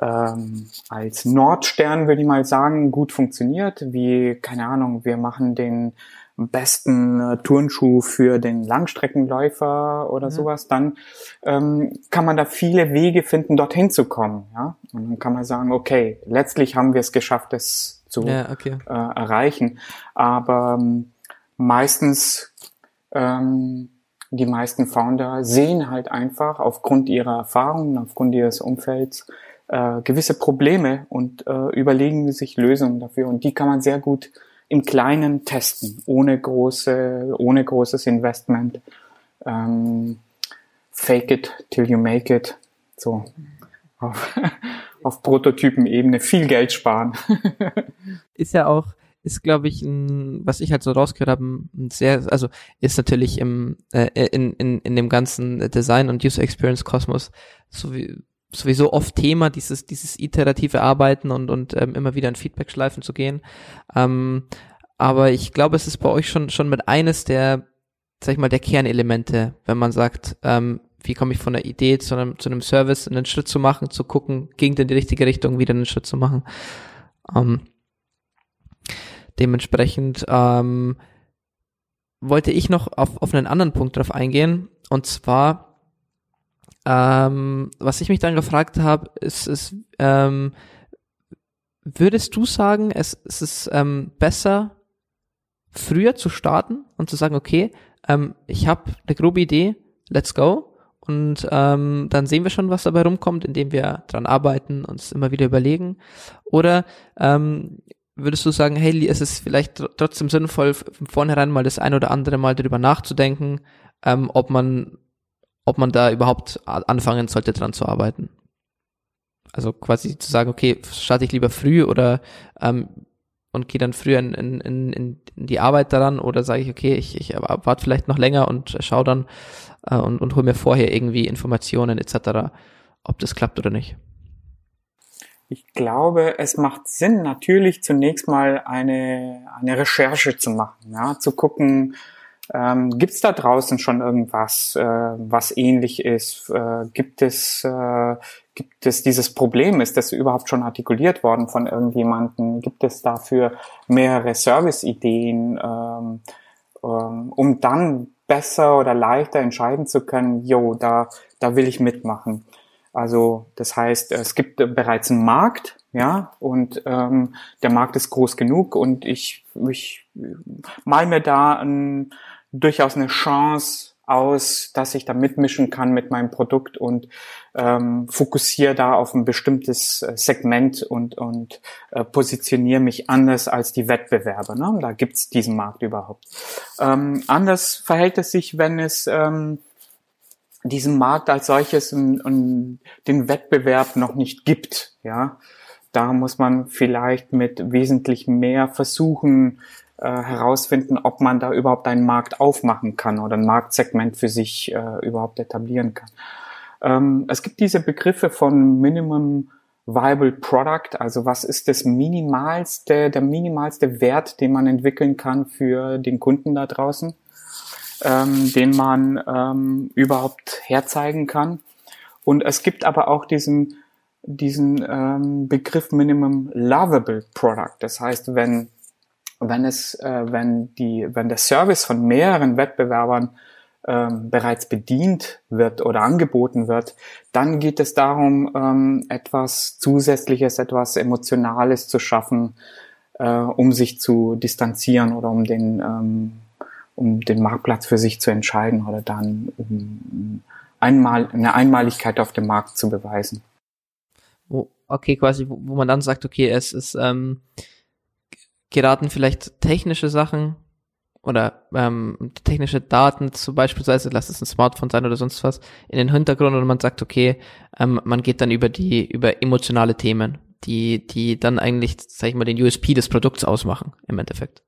B: ähm, als Nordstern, würde ich mal sagen, gut funktioniert, wie, keine Ahnung, wir machen den besten äh, Turnschuh für den Langstreckenläufer oder mhm. sowas, dann ähm, kann man da viele Wege finden, dorthin zu kommen. Ja? Und dann kann man sagen, okay, letztlich haben wir es geschafft, es zu ja, okay. äh, erreichen. Aber ähm, meistens, ähm, die meisten Founder sehen halt einfach aufgrund ihrer Erfahrungen, aufgrund ihres Umfelds äh, gewisse Probleme und äh, überlegen sich Lösungen dafür. Und die kann man sehr gut im Kleinen testen, ohne große, ohne großes Investment. Ähm, fake it till you make it. So auf, auf Prototypenebene viel Geld sparen.
A: ist ja auch, ist glaube ich, ein, was ich halt so rausgehört habe, ein sehr, also ist natürlich im äh, in, in, in dem ganzen Design und User Experience Kosmos so wie sowieso oft Thema, dieses, dieses iterative Arbeiten und, und ähm, immer wieder in Feedback-Schleifen zu gehen. Ähm, aber ich glaube, es ist bei euch schon, schon mit eines der, sag ich mal, der Kernelemente, wenn man sagt, ähm, wie komme ich von der Idee zu einem, zu einem Service, einen Schritt zu machen, zu gucken, ging in die richtige Richtung, wieder einen Schritt zu machen. Ähm, dementsprechend ähm, wollte ich noch auf, auf einen anderen Punkt drauf eingehen, und zwar ähm, was ich mich dann gefragt habe, ist, ist ähm, würdest du sagen, es, es ist ähm, besser, früher zu starten und zu sagen, okay, ähm, ich habe eine grobe Idee, let's go. Und ähm, dann sehen wir schon, was dabei rumkommt, indem wir dran arbeiten, uns immer wieder überlegen. Oder ähm, würdest du sagen, hey, es ist vielleicht trotzdem sinnvoll, von vornherein mal das ein oder andere Mal darüber nachzudenken, ähm, ob man ob man da überhaupt anfangen sollte, dran zu arbeiten. Also quasi zu sagen, okay, starte ich lieber früh oder ähm, und gehe dann früher in, in, in, in die Arbeit daran oder sage ich, okay, ich, ich warte vielleicht noch länger und schaue dann äh, und, und hole mir vorher irgendwie Informationen etc., ob das klappt oder nicht.
B: Ich glaube, es macht Sinn, natürlich zunächst mal eine, eine Recherche zu machen, ja, zu gucken, ähm, gibt es da draußen schon irgendwas, äh, was ähnlich ist? Äh, gibt es äh, gibt es dieses Problem? Ist das überhaupt schon artikuliert worden von irgendjemandem? Gibt es dafür mehrere Service-Ideen, ähm, ähm, um dann besser oder leichter entscheiden zu können? Jo, da da will ich mitmachen. Also das heißt, es gibt bereits einen Markt, ja, und ähm, der Markt ist groß genug und ich, ich mal mir da ein, durchaus eine Chance aus, dass ich da mitmischen kann mit meinem Produkt und ähm, fokussiere da auf ein bestimmtes äh, Segment und, und äh, positioniere mich anders als die Wettbewerber. Ne? Da gibt's diesen Markt überhaupt. Ähm, anders verhält es sich, wenn es ähm, diesen Markt als solches und, und den Wettbewerb noch nicht gibt. Ja, da muss man vielleicht mit wesentlich mehr versuchen, äh, herausfinden, ob man da überhaupt einen Markt aufmachen kann oder ein Marktsegment für sich äh, überhaupt etablieren kann. Ähm, es gibt diese Begriffe von Minimum Viable Product, also was ist das minimalste, der minimalste Wert, den man entwickeln kann für den Kunden da draußen, ähm, den man ähm, überhaupt herzeigen kann. Und es gibt aber auch diesen diesen ähm, Begriff Minimum Lovable Product. Das heißt, wenn wenn es, äh, wenn die, wenn der Service von mehreren Wettbewerbern ähm, bereits bedient wird oder angeboten wird, dann geht es darum, ähm, etwas Zusätzliches, etwas Emotionales zu schaffen, äh, um sich zu distanzieren oder um den, ähm, um den Marktplatz für sich zu entscheiden oder dann um einmal eine Einmaligkeit auf dem Markt zu beweisen.
A: Okay, quasi, wo, wo man dann sagt, okay, es ist ähm, geraten vielleicht technische Sachen oder ähm, technische Daten, zum beispielsweise, lass es ein Smartphone sein oder sonst was, in den Hintergrund und man sagt, okay, ähm, man geht dann über die, über emotionale Themen, die, die dann eigentlich, sag ich mal, den USP des Produkts ausmachen, im Endeffekt.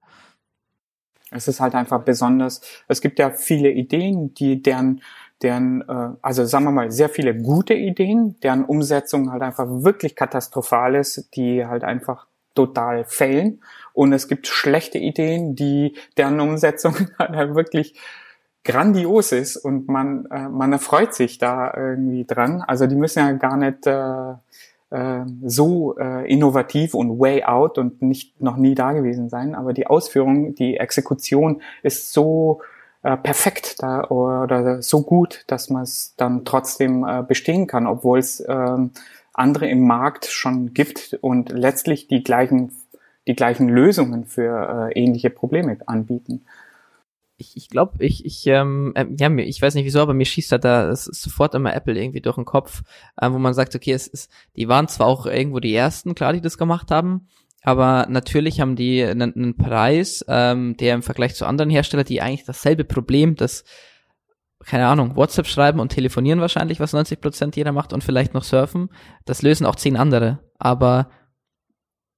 B: Es ist halt einfach besonders, es gibt ja viele Ideen, die deren, deren, äh, also sagen wir mal, sehr viele gute Ideen, deren Umsetzung halt einfach wirklich katastrophal ist, die halt einfach total failen und es gibt schlechte Ideen, die deren Umsetzung halt wirklich grandios ist und man, äh, man erfreut sich da irgendwie dran. Also die müssen ja gar nicht äh, äh, so äh, innovativ und way out und nicht noch nie da gewesen sein, aber die Ausführung, die Exekution ist so äh, perfekt da oder so gut, dass man es dann trotzdem äh, bestehen kann, obwohl es äh, andere im Markt schon gibt und letztlich die gleichen die gleichen Lösungen für äh, ähnliche Probleme anbieten
A: ich, ich glaube, ich, ich, ähm, äh, ja, ich weiß nicht wieso, aber mir schießt da da es ist sofort immer Apple irgendwie durch den Kopf, äh, wo man sagt, okay, es ist, die waren zwar auch irgendwo die ersten, klar, die das gemacht haben, aber natürlich haben die einen, einen Preis, ähm, der im Vergleich zu anderen Herstellern, die eigentlich dasselbe Problem, das keine Ahnung, WhatsApp schreiben und telefonieren wahrscheinlich, was 90 Prozent jeder macht und vielleicht noch surfen. Das lösen auch zehn andere. Aber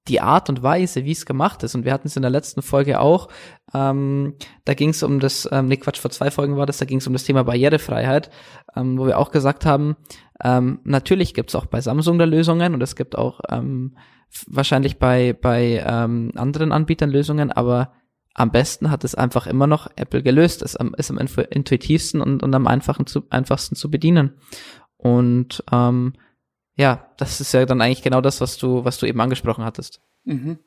A: die Art und Weise, wie es gemacht ist, und wir hatten es in der letzten Folge auch, ähm, da ging es um das, ähm, nee Quatsch, vor zwei Folgen war das, da ging es um das Thema Barrierefreiheit, ähm, wo wir auch gesagt haben, ähm, natürlich gibt es auch bei Samsung da Lösungen und es gibt auch ähm, wahrscheinlich bei, bei ähm, anderen Anbietern Lösungen, aber am besten hat es einfach immer noch Apple gelöst. Es ist am intuitivsten und, und am einfachen zu, einfachsten zu bedienen. Und ähm, ja, das ist ja dann eigentlich genau das, was du, was du eben angesprochen hattest.
B: Mhm.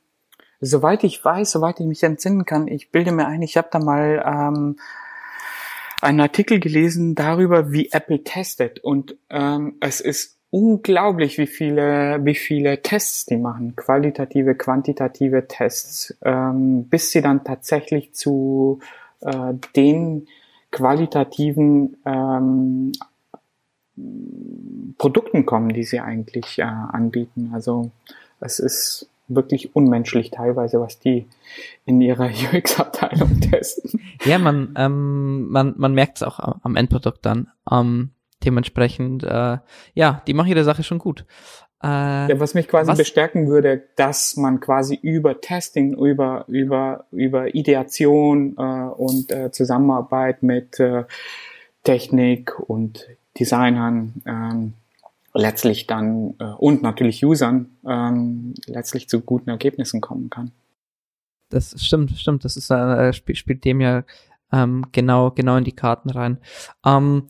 B: Soweit ich weiß, soweit ich mich entsinnen kann, ich bilde mir ein, ich habe da mal ähm, einen Artikel gelesen darüber, wie Apple testet. Und ähm, es ist unglaublich, wie viele, wie viele Tests die machen, qualitative, quantitative Tests, ähm, bis sie dann tatsächlich zu äh, den qualitativen ähm, Produkten kommen, die sie eigentlich äh, anbieten. Also es ist wirklich unmenschlich teilweise, was die in ihrer UX-Abteilung testen.
A: Ja, man, ähm, man, man merkt es auch am Endprodukt dann. Ähm, dementsprechend, äh, ja, die machen ihre Sache schon gut.
B: Äh, ja, was mich quasi was? bestärken würde, dass man quasi über Testing, über, über, über Ideation äh, und äh, Zusammenarbeit mit äh, Technik und Designern ähm, letztlich dann äh, und natürlich Usern ähm, letztlich zu guten Ergebnissen kommen kann.
A: Das stimmt, stimmt. Das ist äh, spielt, spielt dem ja ähm, genau genau in die Karten rein. Ähm,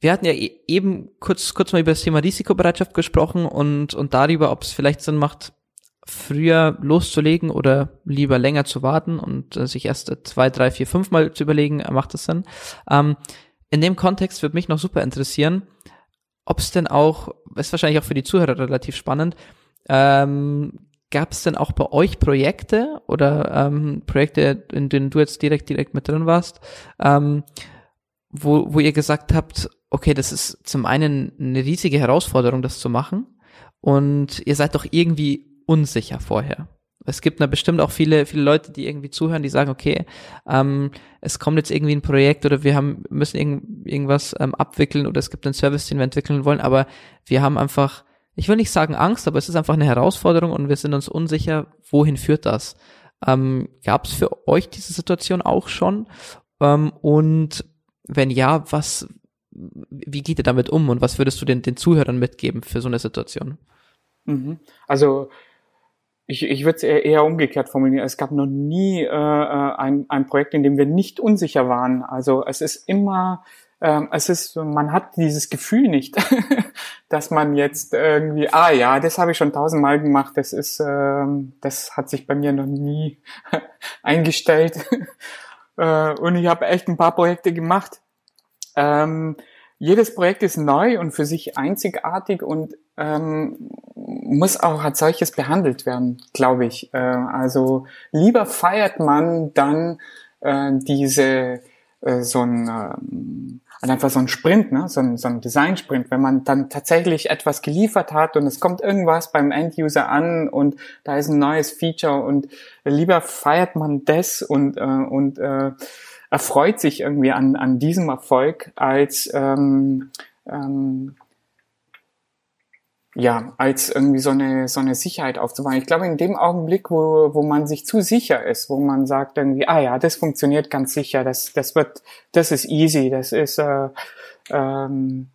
A: wir hatten ja e eben kurz kurz mal über das Thema Risikobereitschaft gesprochen und und darüber, ob es vielleicht Sinn macht, früher loszulegen oder lieber länger zu warten und äh, sich erst zwei, drei, vier, fünf Mal zu überlegen, macht das Sinn. Ähm, in dem Kontext würde mich noch super interessieren, ob es denn auch, ist wahrscheinlich auch für die Zuhörer relativ spannend, ähm, gab es denn auch bei euch Projekte oder ähm, Projekte, in denen du jetzt direkt direkt mit drin warst, ähm, wo, wo ihr gesagt habt, okay, das ist zum einen eine riesige Herausforderung, das zu machen und ihr seid doch irgendwie unsicher vorher es gibt da bestimmt auch viele, viele Leute, die irgendwie zuhören, die sagen, okay, ähm, es kommt jetzt irgendwie ein Projekt oder wir haben, müssen irgend, irgendwas ähm, abwickeln oder es gibt einen Service, den wir entwickeln wollen, aber wir haben einfach, ich will nicht sagen Angst, aber es ist einfach eine Herausforderung und wir sind uns unsicher, wohin führt das? Ähm, Gab es für euch diese Situation auch schon? Ähm, und wenn ja, was, wie geht ihr damit um und was würdest du den, den Zuhörern mitgeben für so eine Situation?
B: Mhm. Also ich, ich würde es eher, umgekehrt formulieren. Es gab noch nie äh, äh, ein, ein Projekt, in dem wir nicht unsicher waren. Also es ist immer, ähm, es ist, man hat dieses Gefühl nicht, dass man jetzt irgendwie, ah ja, das habe ich schon tausendmal gemacht, das ist, ähm, das hat sich bei mir noch nie eingestellt. äh, und ich habe echt ein paar Projekte gemacht. Ähm, jedes Projekt ist neu und für sich einzigartig und ähm, muss auch als solches behandelt werden, glaube ich. Äh, also lieber feiert man dann äh, diese äh, so ein äh, einfach so ein Sprint, ne? so ein, so ein Design-Sprint, wenn man dann tatsächlich etwas geliefert hat und es kommt irgendwas beim End-User an und da ist ein neues Feature und lieber feiert man das und, äh, und äh, erfreut sich irgendwie an, an diesem Erfolg als ähm, ähm, ja, als irgendwie so eine, so eine Sicherheit aufzubauen. Ich glaube, in dem Augenblick, wo, wo man sich zu sicher ist, wo man sagt irgendwie, ah ja, das funktioniert ganz sicher, das, das wird, das ist easy, das ist, äh, ähm,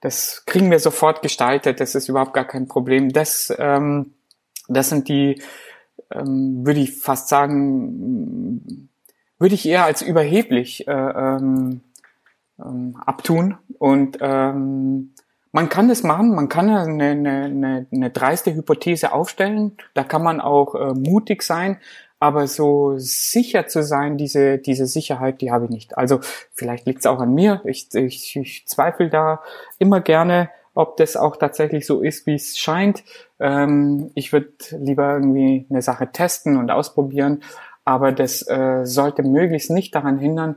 B: das kriegen wir sofort gestaltet, das ist überhaupt gar kein Problem. Das, ähm, das sind die, ähm, würde ich fast sagen, würde ich eher als überheblich äh, ähm, ähm, abtun. Und ähm, man kann das machen, man kann eine, eine, eine, dreiste Hypothese aufstellen, da kann man auch äh, mutig sein, aber so sicher zu sein, diese, diese Sicherheit, die habe ich nicht. Also vielleicht liegt es auch an mir, ich, ich, ich zweifle da immer gerne, ob das auch tatsächlich so ist, wie es scheint. Ähm, ich würde lieber irgendwie eine Sache testen und ausprobieren, aber das äh, sollte möglichst nicht daran hindern,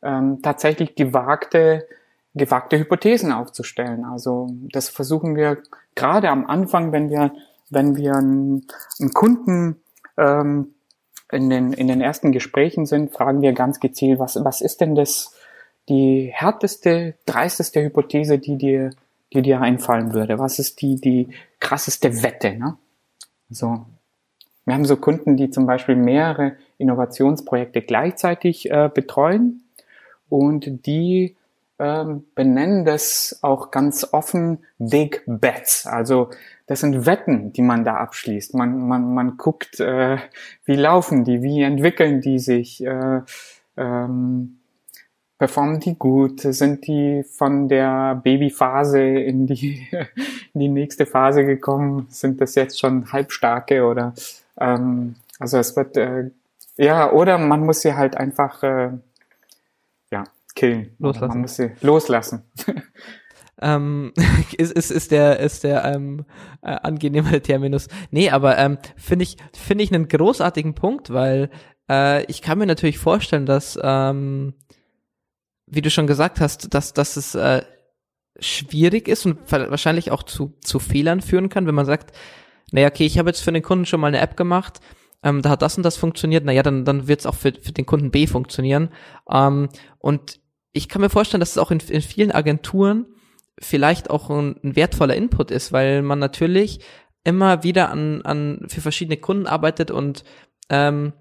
B: ähm, tatsächlich gewagte, gewagte Hypothesen aufzustellen. Also das versuchen wir gerade am Anfang, wenn wir, wenn wir einen, Kunden ähm, in den, in den ersten Gesprächen sind, fragen wir ganz gezielt, was, was ist denn das, die härteste, dreisteste Hypothese, die dir, die dir einfallen würde? Was ist die, die krasseste Wette, ne? So. Wir haben so Kunden, die zum Beispiel mehrere Innovationsprojekte gleichzeitig äh, betreuen und die ähm, benennen das auch ganz offen Big Bets. Also das sind Wetten, die man da abschließt. Man, man, man guckt, äh, wie laufen die, wie entwickeln die sich, äh, ähm, performen die gut, sind die von der Babyphase in die, in die nächste Phase gekommen, sind das jetzt schon halbstarke oder ähm, also es wird äh, ja oder man muss sie halt einfach äh, killen. Loslassen. Man muss sie loslassen.
A: ähm, ist, ist, ist der, ist der ähm, äh, angenehme Terminus. Nee, aber ähm, finde ich, finde ich einen großartigen Punkt, weil äh, ich kann mir natürlich vorstellen, dass, ähm, wie du schon gesagt hast, dass, dass es äh, schwierig ist und wahrscheinlich auch zu, zu Fehlern führen kann, wenn man sagt, naja, okay, ich habe jetzt für den Kunden schon mal eine App gemacht, ähm, da hat das und das funktioniert, naja, dann, dann wird es auch für, für den Kunden B funktionieren. Ähm, und ich kann mir vorstellen, dass es auch in, in vielen Agenturen vielleicht auch ein, ein, wertvoller Input ist, weil man natürlich immer wieder an, an für verschiedene Kunden arbeitet und ähm,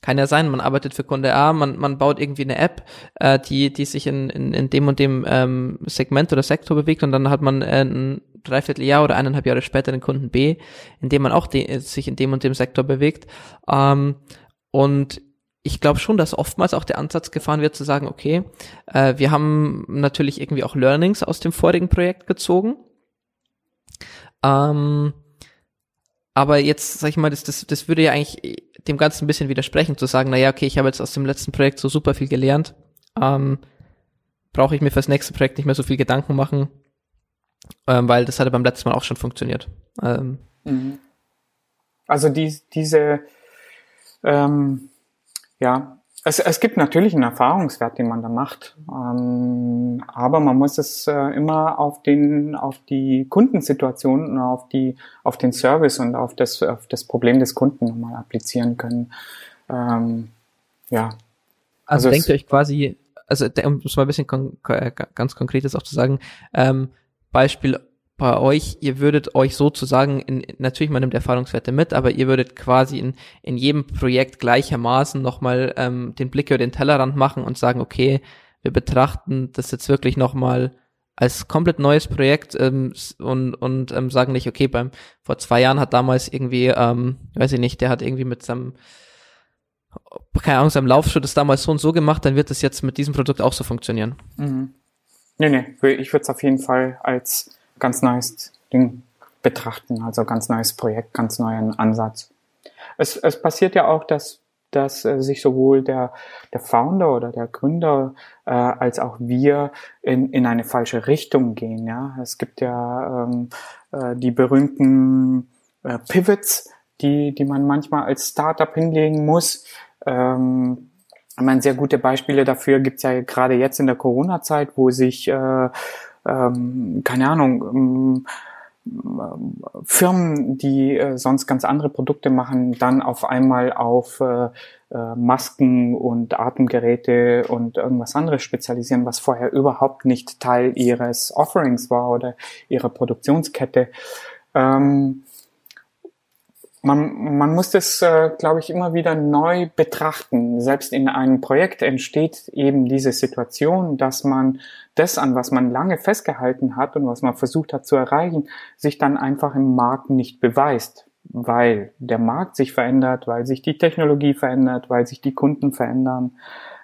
A: kann ja sein, man arbeitet für Kunde A, man, man baut irgendwie eine App, äh, die, die sich in, in, in dem und dem ähm, Segment oder Sektor bewegt und dann hat man äh, ein Dreivierteljahr oder eineinhalb Jahre später den Kunden B, in dem man auch de sich in dem und dem Sektor bewegt. Ähm, und ich glaube schon, dass oftmals auch der Ansatz gefahren wird zu sagen, okay, äh, wir haben natürlich irgendwie auch Learnings aus dem vorigen Projekt gezogen. Ähm, aber jetzt, sag ich mal, das, das, das würde ja eigentlich dem Ganzen ein bisschen widersprechen, zu sagen, naja, okay, ich habe jetzt aus dem letzten Projekt so super viel gelernt, ähm, brauche ich mir fürs nächste Projekt nicht mehr so viel Gedanken machen, ähm, weil das hatte beim letzten Mal auch schon funktioniert. Ähm,
B: mhm. also die, diese ähm, ja, es, es gibt natürlich einen Erfahrungswert, den man da macht, ähm, aber man muss es äh, immer auf den, auf die Kundensituation und auf die, auf den Service und auf das, auf das Problem des Kunden nochmal applizieren können. Ähm, ja.
A: Also, also denkt ihr euch quasi, also um es mal ein bisschen kon ganz konkretes auch zu sagen, ähm, Beispiel bei euch, ihr würdet euch sozusagen, in, natürlich man nimmt Erfahrungswerte mit, aber ihr würdet quasi in, in jedem Projekt gleichermaßen nochmal ähm, den Blick über den Tellerrand machen und sagen, okay, wir betrachten das jetzt wirklich nochmal als komplett neues Projekt ähm, und, und ähm, sagen nicht, okay, beim vor zwei Jahren hat damals irgendwie, ähm, weiß ich nicht, der hat irgendwie mit seinem keine Ahnung, seinem Laufschritt das damals so und so gemacht, dann wird das jetzt mit diesem Produkt auch so funktionieren.
B: Mhm. Nee, nee, ich würde es auf jeden Fall als ganz neues Ding betrachten, also ganz neues Projekt, ganz neuen Ansatz. Es, es passiert ja auch, dass, dass äh, sich sowohl der, der Founder oder der Gründer äh, als auch wir in, in eine falsche Richtung gehen. Ja? Es gibt ja ähm, äh, die berühmten äh, Pivots, die, die man manchmal als Startup hinlegen muss. Ähm, ich meine, sehr gute Beispiele dafür gibt's ja gerade jetzt in der Corona-Zeit, wo sich äh, ähm, keine Ahnung, ähm, Firmen, die äh, sonst ganz andere Produkte machen, dann auf einmal auf äh, äh, Masken und Atemgeräte und irgendwas anderes spezialisieren, was vorher überhaupt nicht Teil ihres Offerings war oder ihrer Produktionskette. Ähm, man, man muss das, äh, glaube ich, immer wieder neu betrachten. Selbst in einem Projekt entsteht eben diese Situation, dass man das, an was man lange festgehalten hat und was man versucht hat zu erreichen, sich dann einfach im Markt nicht beweist. weil der Markt sich verändert, weil sich die Technologie verändert, weil sich die Kunden verändern.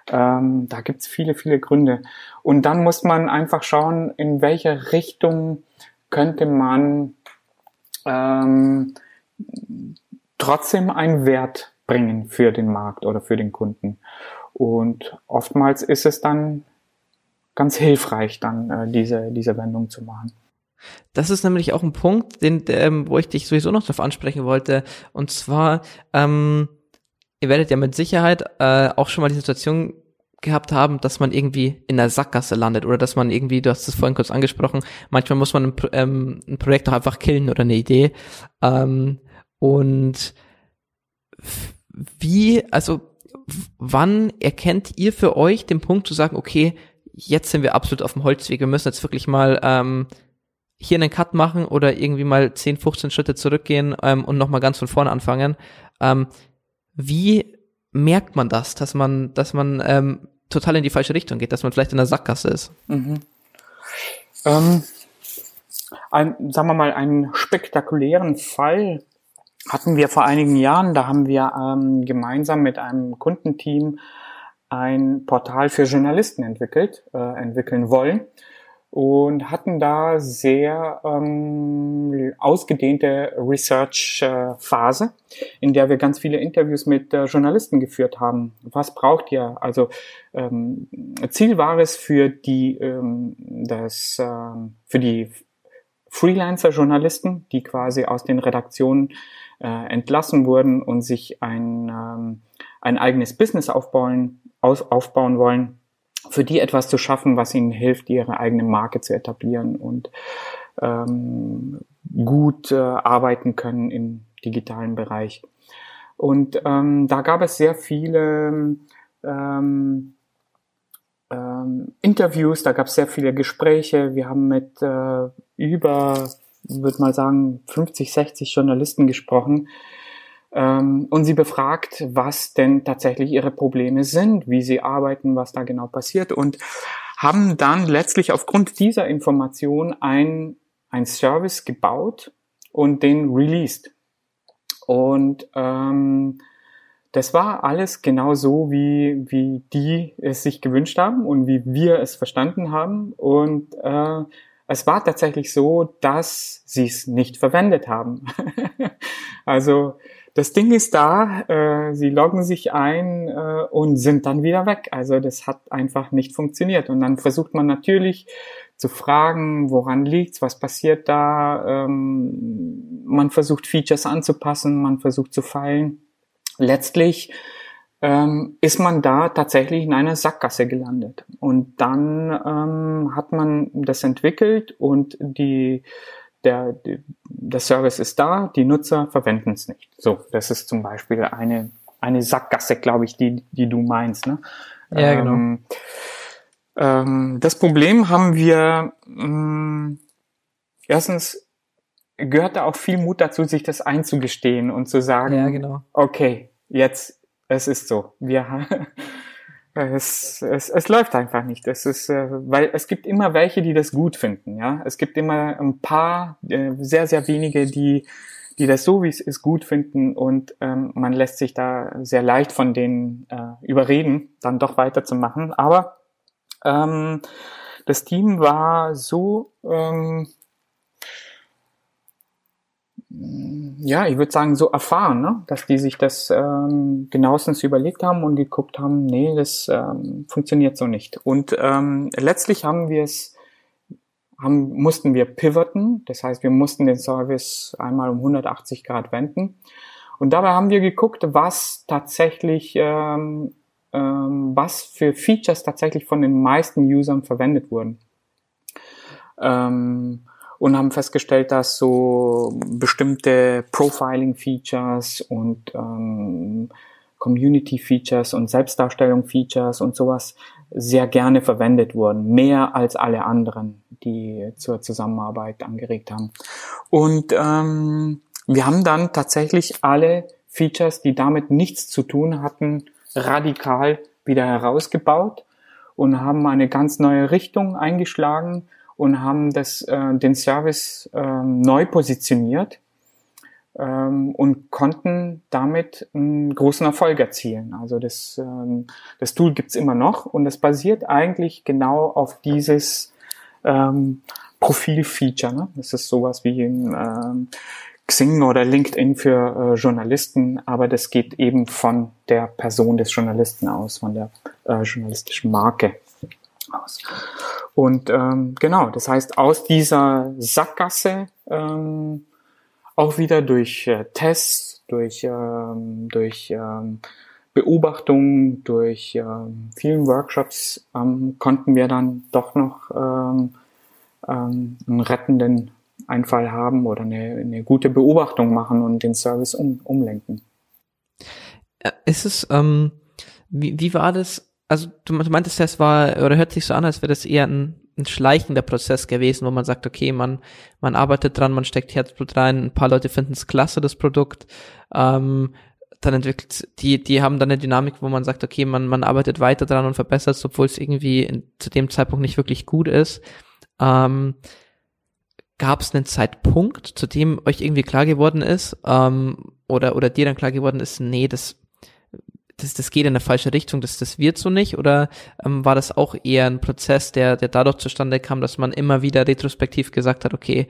B: Ähm, da gibt's viele, viele Gründe. Und dann muss man einfach schauen, in welche Richtung könnte man ähm, trotzdem einen Wert bringen für den Markt oder für den Kunden. Und oftmals ist es dann ganz hilfreich, dann äh, diese, diese Wendung zu machen.
A: Das ist nämlich auch ein Punkt, den, ähm, wo ich dich sowieso noch darauf ansprechen wollte. Und zwar, ähm, ihr werdet ja mit Sicherheit äh, auch schon mal die Situation gehabt haben, dass man irgendwie in der Sackgasse landet oder dass man irgendwie, du hast es vorhin kurz angesprochen, manchmal muss man ein, ähm, ein Projekt auch einfach killen oder eine Idee. Ähm, und wie, also wann erkennt ihr für euch den Punkt zu sagen, okay, jetzt sind wir absolut auf dem Holzweg, wir müssen jetzt wirklich mal ähm, hier einen Cut machen oder irgendwie mal 10, 15 Schritte zurückgehen ähm, und nochmal ganz von vorne anfangen. Ähm, wie merkt man das, dass man, dass man ähm, total in die falsche Richtung geht, dass man vielleicht in der Sackgasse ist? Mhm.
B: Ähm, ein, sagen wir mal, einen spektakulären Fall hatten wir vor einigen Jahren. Da haben wir ähm, gemeinsam mit einem Kundenteam ein Portal für Journalisten entwickelt, äh, entwickeln wollen und hatten da sehr ähm, ausgedehnte Research-Phase, in der wir ganz viele Interviews mit äh, Journalisten geführt haben. Was braucht ihr? Also ähm, Ziel war es für die ähm, das ähm, für die Freelancer-Journalisten, die quasi aus den Redaktionen äh, entlassen wurden und sich ein ähm, ein eigenes Business aufbauen aus, aufbauen wollen für die etwas zu schaffen, was ihnen hilft, ihre eigene Marke zu etablieren und ähm, gut äh, arbeiten können im digitalen Bereich. Und ähm, da gab es sehr viele ähm, ähm, Interviews, da gab es sehr viele Gespräche. Wir haben mit äh, über, würde mal sagen, 50, 60 Journalisten gesprochen, ähm, und sie befragt, was denn tatsächlich ihre Probleme sind, wie sie arbeiten, was da genau passiert und haben dann letztlich aufgrund dieser Information ein, ein Service gebaut und den released. Und ähm, das war alles genau so, wie, wie die es sich gewünscht haben und wie wir es verstanden haben. Und äh, es war tatsächlich so, dass sie es nicht verwendet haben. also das Ding ist da, äh, sie loggen sich ein äh, und sind dann wieder weg. Also das hat einfach nicht funktioniert. Und dann versucht man natürlich zu fragen, woran liegt's, was passiert da. Ähm, man versucht Features anzupassen, man versucht zu feilen. Letztlich ähm, ist man da tatsächlich in einer Sackgasse gelandet. Und dann ähm, hat man das entwickelt und die der, der Service ist da, die Nutzer verwenden es nicht. So, das ist zum Beispiel eine, eine Sackgasse, glaube ich, die, die du meinst. Ne?
A: Ja, genau. Ähm,
B: ähm, das Problem haben wir, ähm, erstens gehört da auch viel Mut dazu, sich das einzugestehen und zu sagen,
A: ja, genau.
B: okay, jetzt, es ist so. Wir, es, es, es läuft einfach nicht. Es ist, äh, weil es gibt immer welche, die das gut finden. Ja, es gibt immer ein paar, äh, sehr sehr wenige, die die das so wie es ist gut finden und ähm, man lässt sich da sehr leicht von denen äh, überreden, dann doch weiterzumachen. Aber ähm, das Team war so ähm, ja, ich würde sagen, so erfahren, ne? dass die sich das ähm, genauestens überlegt haben und geguckt haben, nee, das ähm, funktioniert so nicht. Und ähm, letztlich haben wir es, haben, mussten wir pivoten, das heißt, wir mussten den Service einmal um 180 Grad wenden. Und dabei haben wir geguckt, was tatsächlich, ähm, ähm, was für Features tatsächlich von den meisten Usern verwendet wurden. Ähm, und haben festgestellt, dass so bestimmte Profiling-Features und ähm, Community-Features und Selbstdarstellung-Features und sowas sehr gerne verwendet wurden, mehr als alle anderen, die zur Zusammenarbeit angeregt haben. Und ähm, wir haben dann tatsächlich alle Features, die damit nichts zu tun hatten, radikal wieder herausgebaut und haben eine ganz neue Richtung eingeschlagen und haben das, äh, den Service äh, neu positioniert ähm, und konnten damit einen großen Erfolg erzielen. Also das, ähm, das Tool gibt's immer noch und es basiert eigentlich genau auf dieses ähm, Profilfeature. Ne? Das ist sowas wie ein ähm, Xing oder LinkedIn für äh, Journalisten, aber das geht eben von der Person des Journalisten aus, von der äh, journalistischen Marke aus. Und ähm, genau, das heißt, aus dieser Sackgasse ähm, auch wieder durch äh, Tests, durch, ähm, durch ähm, Beobachtungen, durch ähm, vielen Workshops ähm, konnten wir dann doch noch ähm, ähm, einen rettenden Einfall haben oder eine, eine gute Beobachtung machen und den Service um, umlenken.
A: Ist es, ähm, wie, wie war das? Also du meintest, das war, oder hört sich so an, als wäre das eher ein ein schleichender Prozess gewesen, wo man sagt, okay, man, man arbeitet dran, man steckt Herzblut rein, ein paar Leute finden es klasse, das Produkt, ähm, dann entwickelt, die, die haben dann eine Dynamik, wo man sagt, okay, man, man arbeitet weiter dran und verbessert es, obwohl es irgendwie in, zu dem Zeitpunkt nicht wirklich gut ist. Ähm, Gab es einen Zeitpunkt, zu dem euch irgendwie klar geworden ist, ähm, oder, oder dir dann klar geworden ist, nee, das das, das geht in eine falsche Richtung, das, das wird so nicht? Oder ähm, war das auch eher ein Prozess, der, der dadurch zustande kam, dass man immer wieder retrospektiv gesagt hat, okay,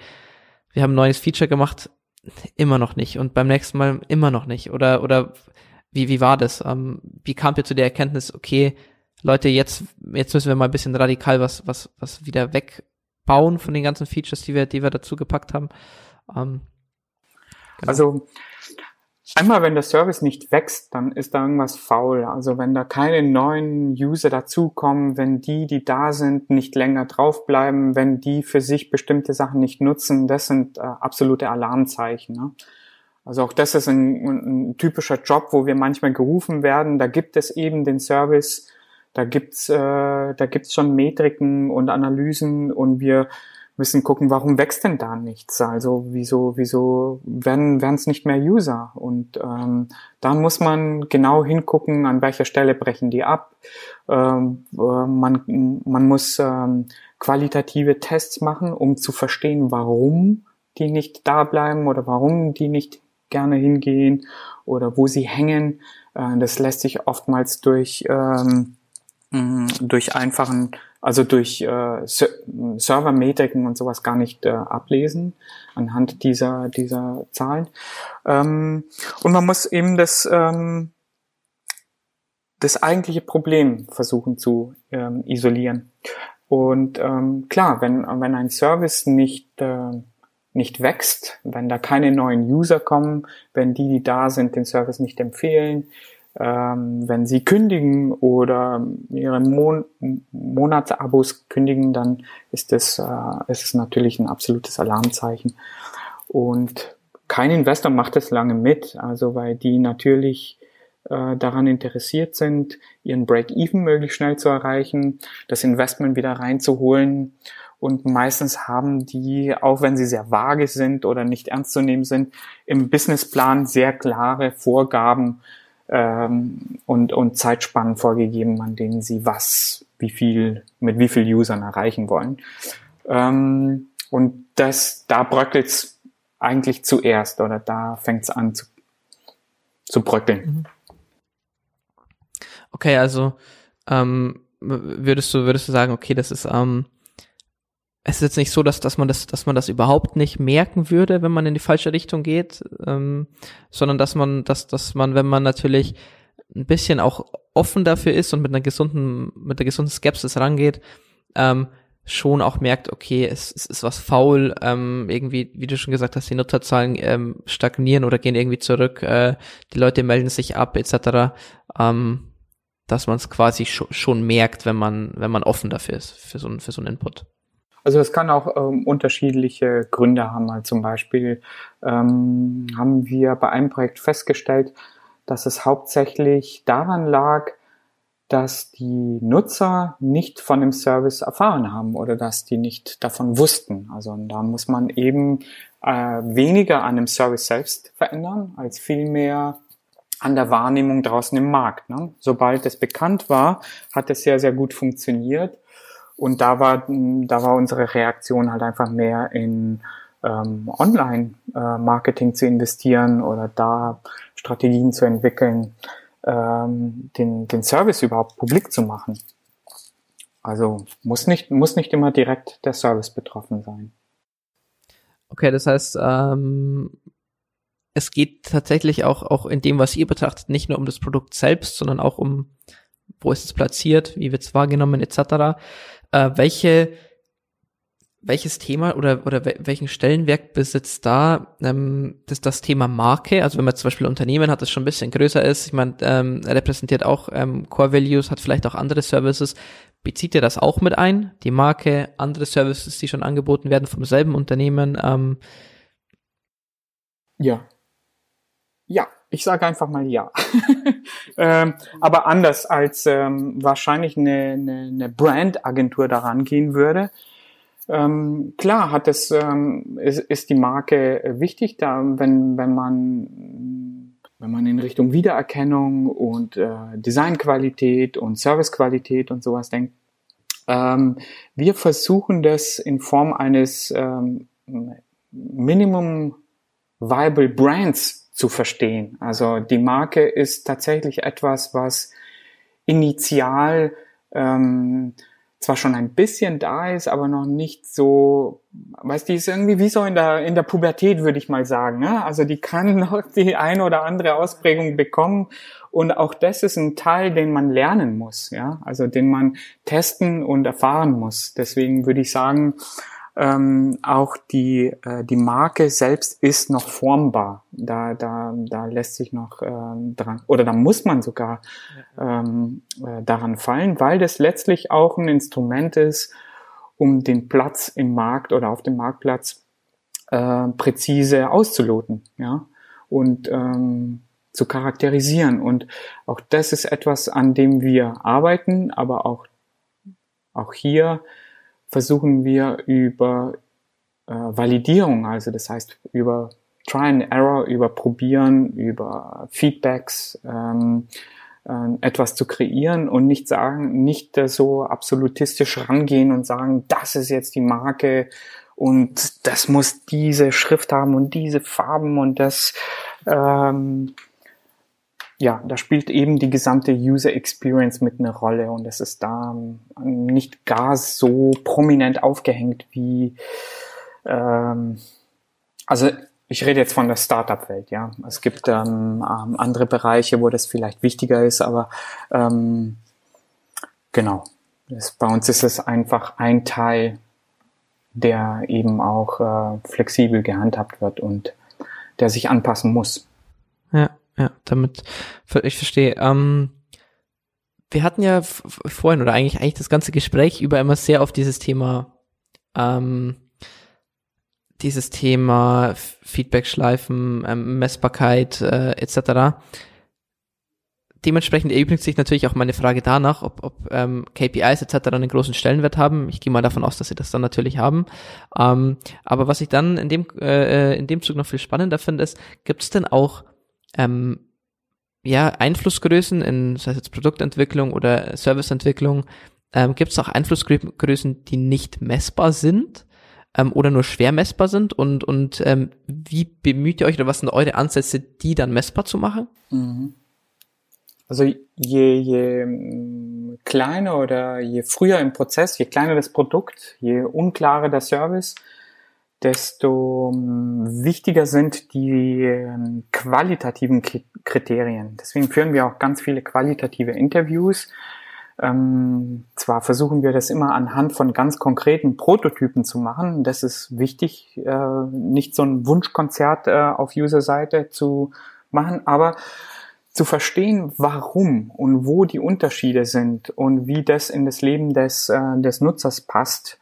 A: wir haben ein neues Feature gemacht, immer noch nicht und beim nächsten Mal immer noch nicht? Oder, oder wie, wie war das? Ähm, wie kam ihr zu der Erkenntnis, okay, Leute, jetzt, jetzt müssen wir mal ein bisschen radikal was, was, was wieder wegbauen von den ganzen Features, die wir, die wir dazu gepackt haben? Ähm,
B: genau. Also, Einmal, wenn der Service nicht wächst, dann ist da irgendwas faul. Also wenn da keine neuen User dazukommen, wenn die, die da sind, nicht länger draufbleiben, wenn die für sich bestimmte Sachen nicht nutzen, das sind äh, absolute Alarmzeichen. Ne? Also auch das ist ein, ein, typischer Job, wo wir manchmal gerufen werden. Da gibt es eben den Service, da gibt's, äh, da gibt's schon Metriken und Analysen und wir müssen gucken, warum wächst denn da nichts? Also wieso, wieso werden es nicht mehr User? Und ähm, da muss man genau hingucken, an welcher Stelle brechen die ab. Ähm, äh, man, man muss ähm, qualitative Tests machen, um zu verstehen, warum die nicht da bleiben oder warum die nicht gerne hingehen oder wo sie hängen. Äh, das lässt sich oftmals durch ähm, durch einfachen also durch äh, Servermetriken und sowas gar nicht äh, ablesen anhand dieser dieser Zahlen. Ähm, und man muss eben das ähm, das eigentliche Problem versuchen zu ähm, isolieren. Und ähm, klar, wenn wenn ein Service nicht äh, nicht wächst, wenn da keine neuen User kommen, wenn die, die da sind, den Service nicht empfehlen, ähm, wenn Sie kündigen oder Ihre Mon Monatsabos kündigen, dann ist das, äh, ist natürlich ein absolutes Alarmzeichen. Und kein Investor macht das lange mit, also weil die natürlich äh, daran interessiert sind, ihren Break-Even möglichst schnell zu erreichen, das Investment wieder reinzuholen. Und meistens haben die, auch wenn sie sehr vage sind oder nicht ernst zu nehmen sind, im Businessplan sehr klare Vorgaben, ähm, und, und Zeitspannen vorgegeben, an denen sie was, wie viel, mit wie viel Usern erreichen wollen. Ähm, und das, da bröckelt's eigentlich zuerst oder da fängt's an zu, zu bröckeln. Mhm.
A: Okay, also ähm, würdest du würdest du sagen, okay, das ist ähm, es ist jetzt nicht so, dass, dass man das, dass man das überhaupt nicht merken würde, wenn man in die falsche Richtung geht, ähm, sondern dass man, dass, dass man, wenn man natürlich ein bisschen auch offen dafür ist und mit einer gesunden, mit einer gesunden Skepsis rangeht, ähm, schon auch merkt, okay, es, es ist was faul, ähm, irgendwie, wie du schon gesagt hast, die Nutzerzahlen ähm, stagnieren oder gehen irgendwie zurück, äh, die Leute melden sich ab, etc., ähm, dass man es quasi schon, schon merkt, wenn man, wenn man offen dafür ist, für so, für so einen Input.
B: Also es kann auch ähm, unterschiedliche Gründe haben. Also zum Beispiel ähm, haben wir bei einem Projekt festgestellt, dass es hauptsächlich daran lag, dass die Nutzer nicht von dem Service erfahren haben oder dass die nicht davon wussten. Also da muss man eben äh, weniger an dem Service selbst verändern, als vielmehr an der Wahrnehmung draußen im Markt. Ne? Sobald es bekannt war, hat es sehr, sehr gut funktioniert und da war, da war unsere Reaktion halt einfach mehr in ähm, Online-Marketing äh, zu investieren oder da Strategien zu entwickeln, ähm, den, den Service überhaupt publik zu machen. Also muss nicht, muss nicht immer direkt der Service betroffen sein.
A: Okay, das heißt, ähm, es geht tatsächlich auch, auch in dem, was ihr betrachtet, nicht nur um das Produkt selbst, sondern auch um, wo ist es platziert, wie wird es wahrgenommen, etc. Äh, welche welches Thema oder, oder welchen Stellenwert besitzt da ähm, das, das Thema Marke? Also wenn man zum Beispiel Unternehmen hat, das schon ein bisschen größer ist, ich meine, ähm, repräsentiert auch ähm, Core Values, hat vielleicht auch andere Services. Bezieht ihr das auch mit ein? Die Marke, andere Services, die schon angeboten werden vom selben Unternehmen? Ähm?
B: Ja. Ja, ich sage einfach mal ja. ähm, aber anders als ähm, wahrscheinlich eine, eine, eine Brand-Agentur daran gehen würde ähm, klar hat es, ähm, ist, ist die Marke wichtig, da, wenn, wenn man wenn man in Richtung Wiedererkennung und äh, Designqualität und Servicequalität und sowas denkt. Ähm, wir versuchen das in Form eines ähm, Minimum Viable Brands zu verstehen. Also die Marke ist tatsächlich etwas, was initial ähm, zwar schon ein bisschen da ist, aber noch nicht so, weißt du, die ist irgendwie wie so in der, in der Pubertät, würde ich mal sagen. Ne? Also die kann noch die eine oder andere Ausprägung bekommen. Und auch das ist ein Teil, den man lernen muss, ja, also den man testen und erfahren muss. Deswegen würde ich sagen, ähm, auch die, äh, die Marke selbst ist noch formbar. Da, da, da lässt sich noch ähm, dran, oder da muss man sogar ähm, äh, daran fallen, weil das letztlich auch ein Instrument ist, um den Platz im Markt oder auf dem Marktplatz äh, präzise auszuloten, ja, und ähm, zu charakterisieren. Und auch das ist etwas, an dem wir arbeiten, aber auch, auch hier versuchen wir über äh, Validierung, also das heißt über Try and Error, über Probieren, über Feedbacks, ähm, äh, etwas zu kreieren und nicht sagen, nicht so absolutistisch rangehen und sagen, das ist jetzt die Marke und das muss diese Schrift haben und diese Farben und das ähm, ja, da spielt eben die gesamte User Experience mit eine Rolle und es ist da ähm, nicht gar so prominent aufgehängt wie, ähm, also ich rede jetzt von der Startup-Welt, ja. Es gibt ähm, ähm, andere Bereiche, wo das vielleicht wichtiger ist, aber ähm, genau. Das, bei uns ist es einfach ein Teil, der eben auch äh, flexibel gehandhabt wird und der sich anpassen muss.
A: Damit, ich verstehe. Ähm, wir hatten ja vorhin oder eigentlich eigentlich das ganze Gespräch über immer sehr auf dieses Thema, ähm, dieses Thema Feedback-Schleifen, ähm, Messbarkeit äh, etc. Dementsprechend erübrigt sich natürlich auch meine Frage danach, ob, ob ähm, KPIs etc. einen großen Stellenwert haben. Ich gehe mal davon aus, dass sie das dann natürlich haben. Ähm, aber was ich dann in dem äh, in dem Zug noch viel spannender finde, ist, gibt es denn auch ähm, ja, Einflussgrößen in, sei es jetzt Produktentwicklung oder Serviceentwicklung, ähm, gibt es auch Einflussgrößen, die nicht messbar sind ähm, oder nur schwer messbar sind und, und ähm, wie bemüht ihr euch oder was sind eure Ansätze, die dann messbar zu machen? Mhm.
B: Also je, je mm, kleiner oder je früher im Prozess, je kleiner das Produkt, je unklarer der Service, desto ähm, wichtiger sind die ähm, qualitativen Kriterien. Deswegen führen wir auch ganz viele qualitative Interviews. Ähm, zwar versuchen wir das immer anhand von ganz konkreten Prototypen zu machen. Das ist wichtig, äh, nicht so ein Wunschkonzert äh, auf User-Seite zu machen, aber zu verstehen, warum und wo die Unterschiede sind und wie das in das Leben des, äh, des Nutzers passt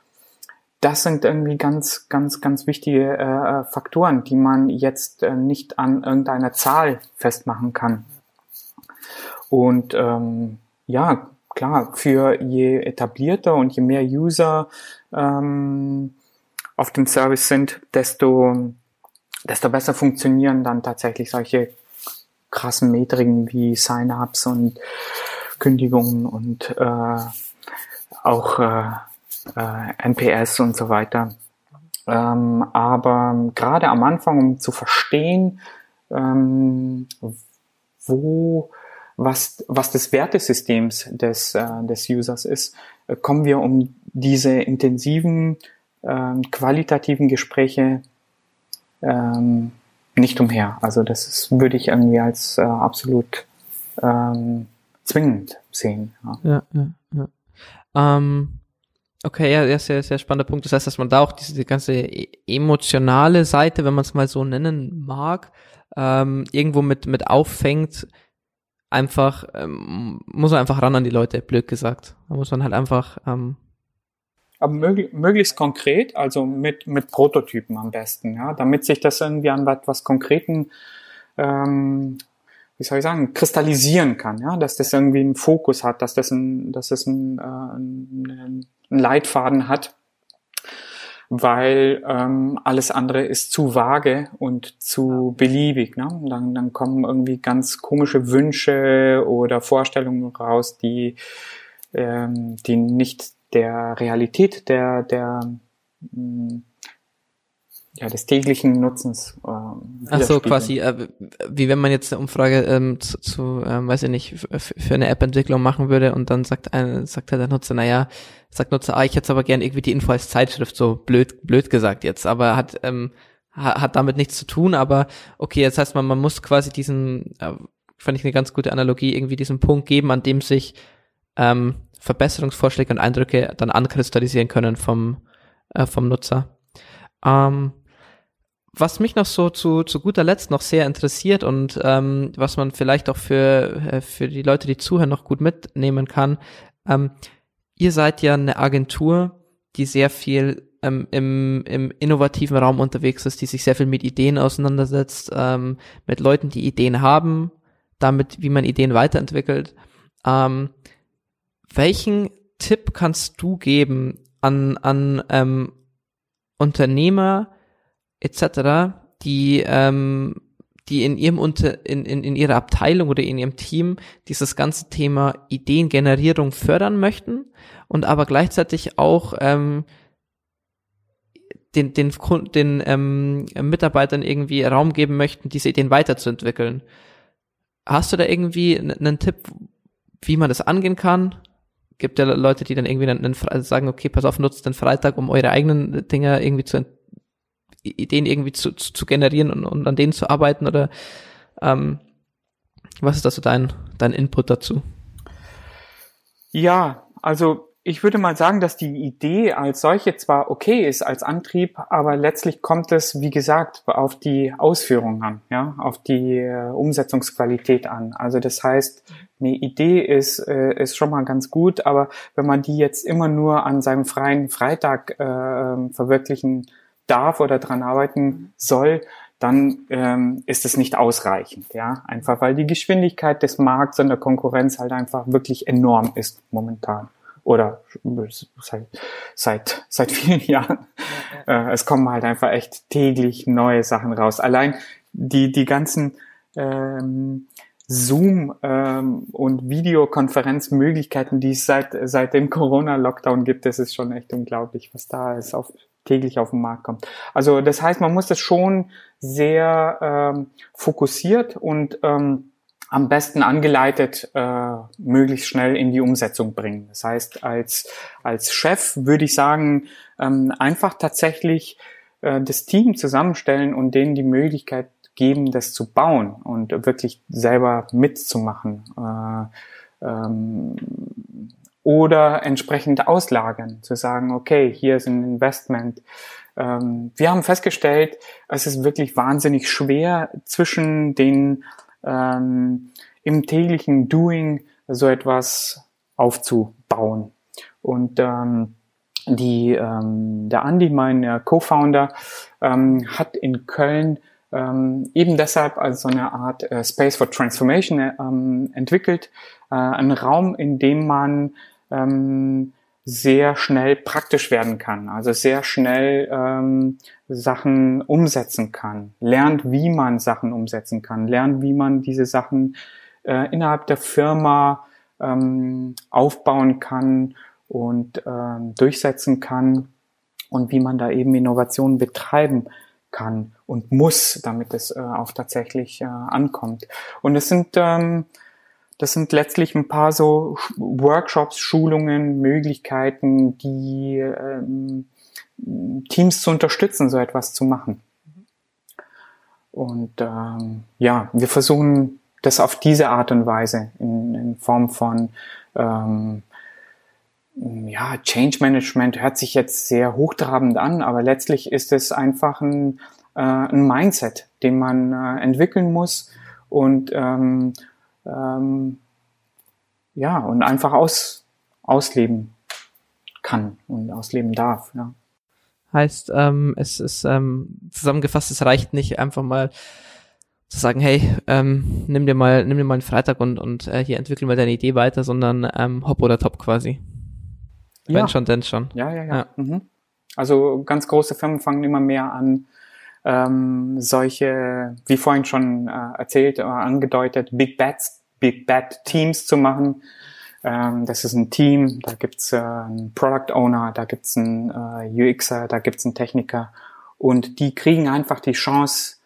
B: das sind irgendwie ganz, ganz, ganz wichtige äh, Faktoren, die man jetzt äh, nicht an irgendeiner Zahl festmachen kann. Und ähm, ja, klar, für je etablierter und je mehr User ähm, auf dem Service sind, desto, desto besser funktionieren dann tatsächlich solche krassen Metriken wie Sign-ups und Kündigungen und äh, auch äh, äh, NPS und so weiter. Ähm, aber gerade am Anfang, um zu verstehen, ähm, wo was, was des Wertesystems des, äh, des Users ist, äh, kommen wir um diese intensiven, äh, qualitativen Gespräche ähm, nicht umher. Also das ist, würde ich irgendwie als äh, absolut ähm, zwingend sehen.
A: Ja, ja, ja. ja. Ähm, okay, ja, ja, sehr, sehr spannender Punkt. Das heißt, dass man da auch diese die ganze e-, emotionale Seite, wenn man es mal so nennen mag, ähm, irgendwo mit, mit auffängt, einfach, ähm, muss man einfach ran an die Leute, blöd gesagt. Da muss man halt einfach. Ähm,
B: aber mög möglichst konkret, also mit, mit Prototypen am besten, ja, damit sich das irgendwie an etwas Konkreten, ähm, wie soll ich sagen, kristallisieren kann, ja, dass das irgendwie einen Fokus hat, dass das ein, dass das ein, äh, ein, ein Leitfaden hat weil ähm, alles andere ist zu vage und zu beliebig. Ne? Dann, dann kommen irgendwie ganz komische Wünsche oder Vorstellungen raus, die, ähm, die nicht der Realität der, der mh, ja, des täglichen Nutzens.
A: Äh, Ach so, quasi, äh, wie wenn man jetzt eine Umfrage ähm, zu, zu ähm, weiß ich nicht, für eine App-Entwicklung machen würde und dann sagt ein, sagt halt der Nutzer, naja, sagt Nutzer, ah, ich hätte aber gern irgendwie die Info als Zeitschrift, so blöd, blöd gesagt jetzt, aber hat, ähm, hat, hat damit nichts zu tun, aber okay, jetzt heißt man, man muss quasi diesen, äh, fand ich eine ganz gute Analogie, irgendwie diesen Punkt geben, an dem sich ähm, Verbesserungsvorschläge und Eindrücke dann ankristallisieren können vom, äh, vom Nutzer. Ähm, was mich noch so zu, zu guter Letzt noch sehr interessiert und ähm, was man vielleicht auch für, äh, für die Leute, die zuhören, noch gut mitnehmen kann, ähm, ihr seid ja eine Agentur, die sehr viel ähm, im, im innovativen Raum unterwegs ist, die sich sehr viel mit Ideen auseinandersetzt, ähm, mit Leuten, die Ideen haben, damit, wie man Ideen weiterentwickelt. Ähm, welchen Tipp kannst du geben an, an ähm, Unternehmer, etc., die, ähm, die in ihrem Unter in, in, in ihrer Abteilung oder in ihrem Team dieses ganze Thema Ideengenerierung fördern möchten und aber gleichzeitig auch ähm, den, den, den ähm, Mitarbeitern irgendwie Raum geben möchten, diese Ideen weiterzuentwickeln. Hast du da irgendwie einen Tipp, wie man das angehen kann? Gibt ja Leute, die dann irgendwie einen, einen, sagen, okay, pass auf, nutzt den Freitag, um eure eigenen Dinge irgendwie zu, Ideen irgendwie zu, zu, zu generieren und, und an denen zu arbeiten oder ähm, was ist da so dein, dein Input dazu?
B: Ja, also ich würde mal sagen, dass die Idee als solche zwar okay ist als Antrieb, aber letztlich kommt es, wie gesagt, auf die Ausführung an, ja, auf die äh, Umsetzungsqualität an. Also das heißt, eine Idee ist, äh, ist schon mal ganz gut, aber wenn man die jetzt immer nur an seinem freien Freitag äh, verwirklichen darf oder dran arbeiten soll, dann ähm, ist es nicht ausreichend, ja, einfach weil die Geschwindigkeit des Markts und der Konkurrenz halt einfach wirklich enorm ist momentan oder seit seit, seit vielen Jahren. Äh, es kommen halt einfach echt täglich neue Sachen raus. Allein die die ganzen ähm, Zoom ähm, und Videokonferenzmöglichkeiten, die es seit seit dem Corona-Lockdown gibt, das ist schon echt unglaublich, was da ist auf täglich auf den Markt kommt. Also das heißt, man muss das schon sehr ähm, fokussiert und ähm, am besten angeleitet äh, möglichst schnell in die Umsetzung bringen. Das heißt, als, als Chef würde ich sagen, ähm, einfach tatsächlich äh, das Team zusammenstellen und denen die Möglichkeit geben, das zu bauen und wirklich selber mitzumachen. Äh, ähm, oder entsprechend auslagern, zu sagen, okay, hier ist ein Investment. Ähm, wir haben festgestellt, es ist wirklich wahnsinnig schwer zwischen den ähm, im täglichen Doing so etwas aufzubauen. Und ähm, die, ähm, der Andy, mein äh, Co-Founder, ähm, hat in Köln ähm, eben deshalb als so eine Art äh, Space for Transformation ähm, entwickelt, äh, einen Raum, in dem man ähm, sehr schnell praktisch werden kann, also sehr schnell ähm, Sachen umsetzen kann, lernt, wie man Sachen umsetzen kann, lernt, wie man diese Sachen äh, innerhalb der Firma ähm, aufbauen kann und ähm, durchsetzen kann und wie man da eben Innovation betreiben kann und muss, damit es äh, auch tatsächlich äh, ankommt. Und es sind ähm, das sind letztlich ein paar so Workshops, Schulungen, Möglichkeiten, die ähm, Teams zu unterstützen, so etwas zu machen. Und ähm, ja, wir versuchen das auf diese Art und Weise in, in Form von ähm, ja, Change Management hört sich jetzt sehr hochtrabend an, aber letztlich ist es einfach ein, äh, ein Mindset, den man äh, entwickeln muss und ähm, ähm, ja und einfach aus, ausleben kann und ausleben darf. Ja.
A: Heißt, ähm, es ist ähm, zusammengefasst, es reicht nicht einfach mal zu sagen, hey, ähm, nimm dir mal, nimm dir mal einen Freitag und, und äh, hier entwickel mal deine Idee weiter, sondern ähm, hopp oder top quasi.
B: Ja.
A: Wenn schon, denn schon.
B: Ja, ja, ja. ja. Mhm. Also ganz große Firmen fangen immer mehr an, ähm, solche, wie vorhin schon äh, erzählt oder angedeutet, Big Bats, Big Bad Teams zu machen. Ähm, das ist ein Team, da gibt's äh, einen Product Owner, da gibt's einen äh, UXer, da gibt's einen Techniker und die kriegen einfach die Chance,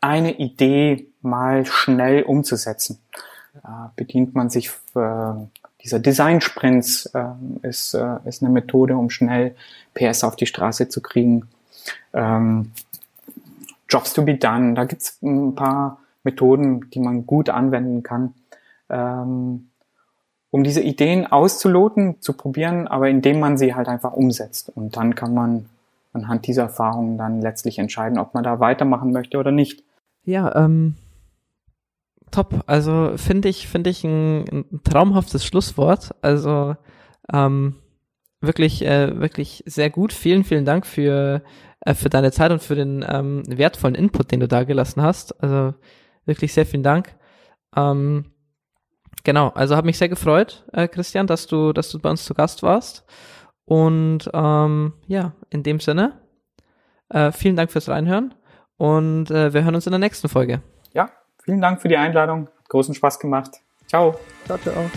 B: eine Idee mal schnell umzusetzen. Äh, bedient man sich für dieser Design Sprints äh, ist, äh, ist eine Methode, um schnell PS auf die Straße zu kriegen. Ähm, Jobs to be done, da gibt's ein paar Methoden, die man gut anwenden kann, ähm, um diese Ideen auszuloten, zu probieren, aber indem man sie halt einfach umsetzt. Und dann kann man anhand dieser Erfahrungen dann letztlich entscheiden, ob man da weitermachen möchte oder nicht.
A: Ja, ähm, top. Also finde ich, finde ich ein, ein, traumhaftes Schlusswort. Also ähm, wirklich, äh, wirklich sehr gut. Vielen, vielen Dank für, äh, für deine Zeit und für den ähm, wertvollen Input, den du da gelassen hast. Also wirklich sehr vielen Dank. Ähm, genau, also habe mich sehr gefreut, äh, Christian, dass du, dass du bei uns zu Gast warst. Und ähm, ja, in dem Sinne, äh, vielen Dank fürs Reinhören und äh, wir hören uns in der nächsten Folge.
B: Ja, Vielen Dank für die Einladung. Hat großen Spaß gemacht. Ciao. Ciao, ciao.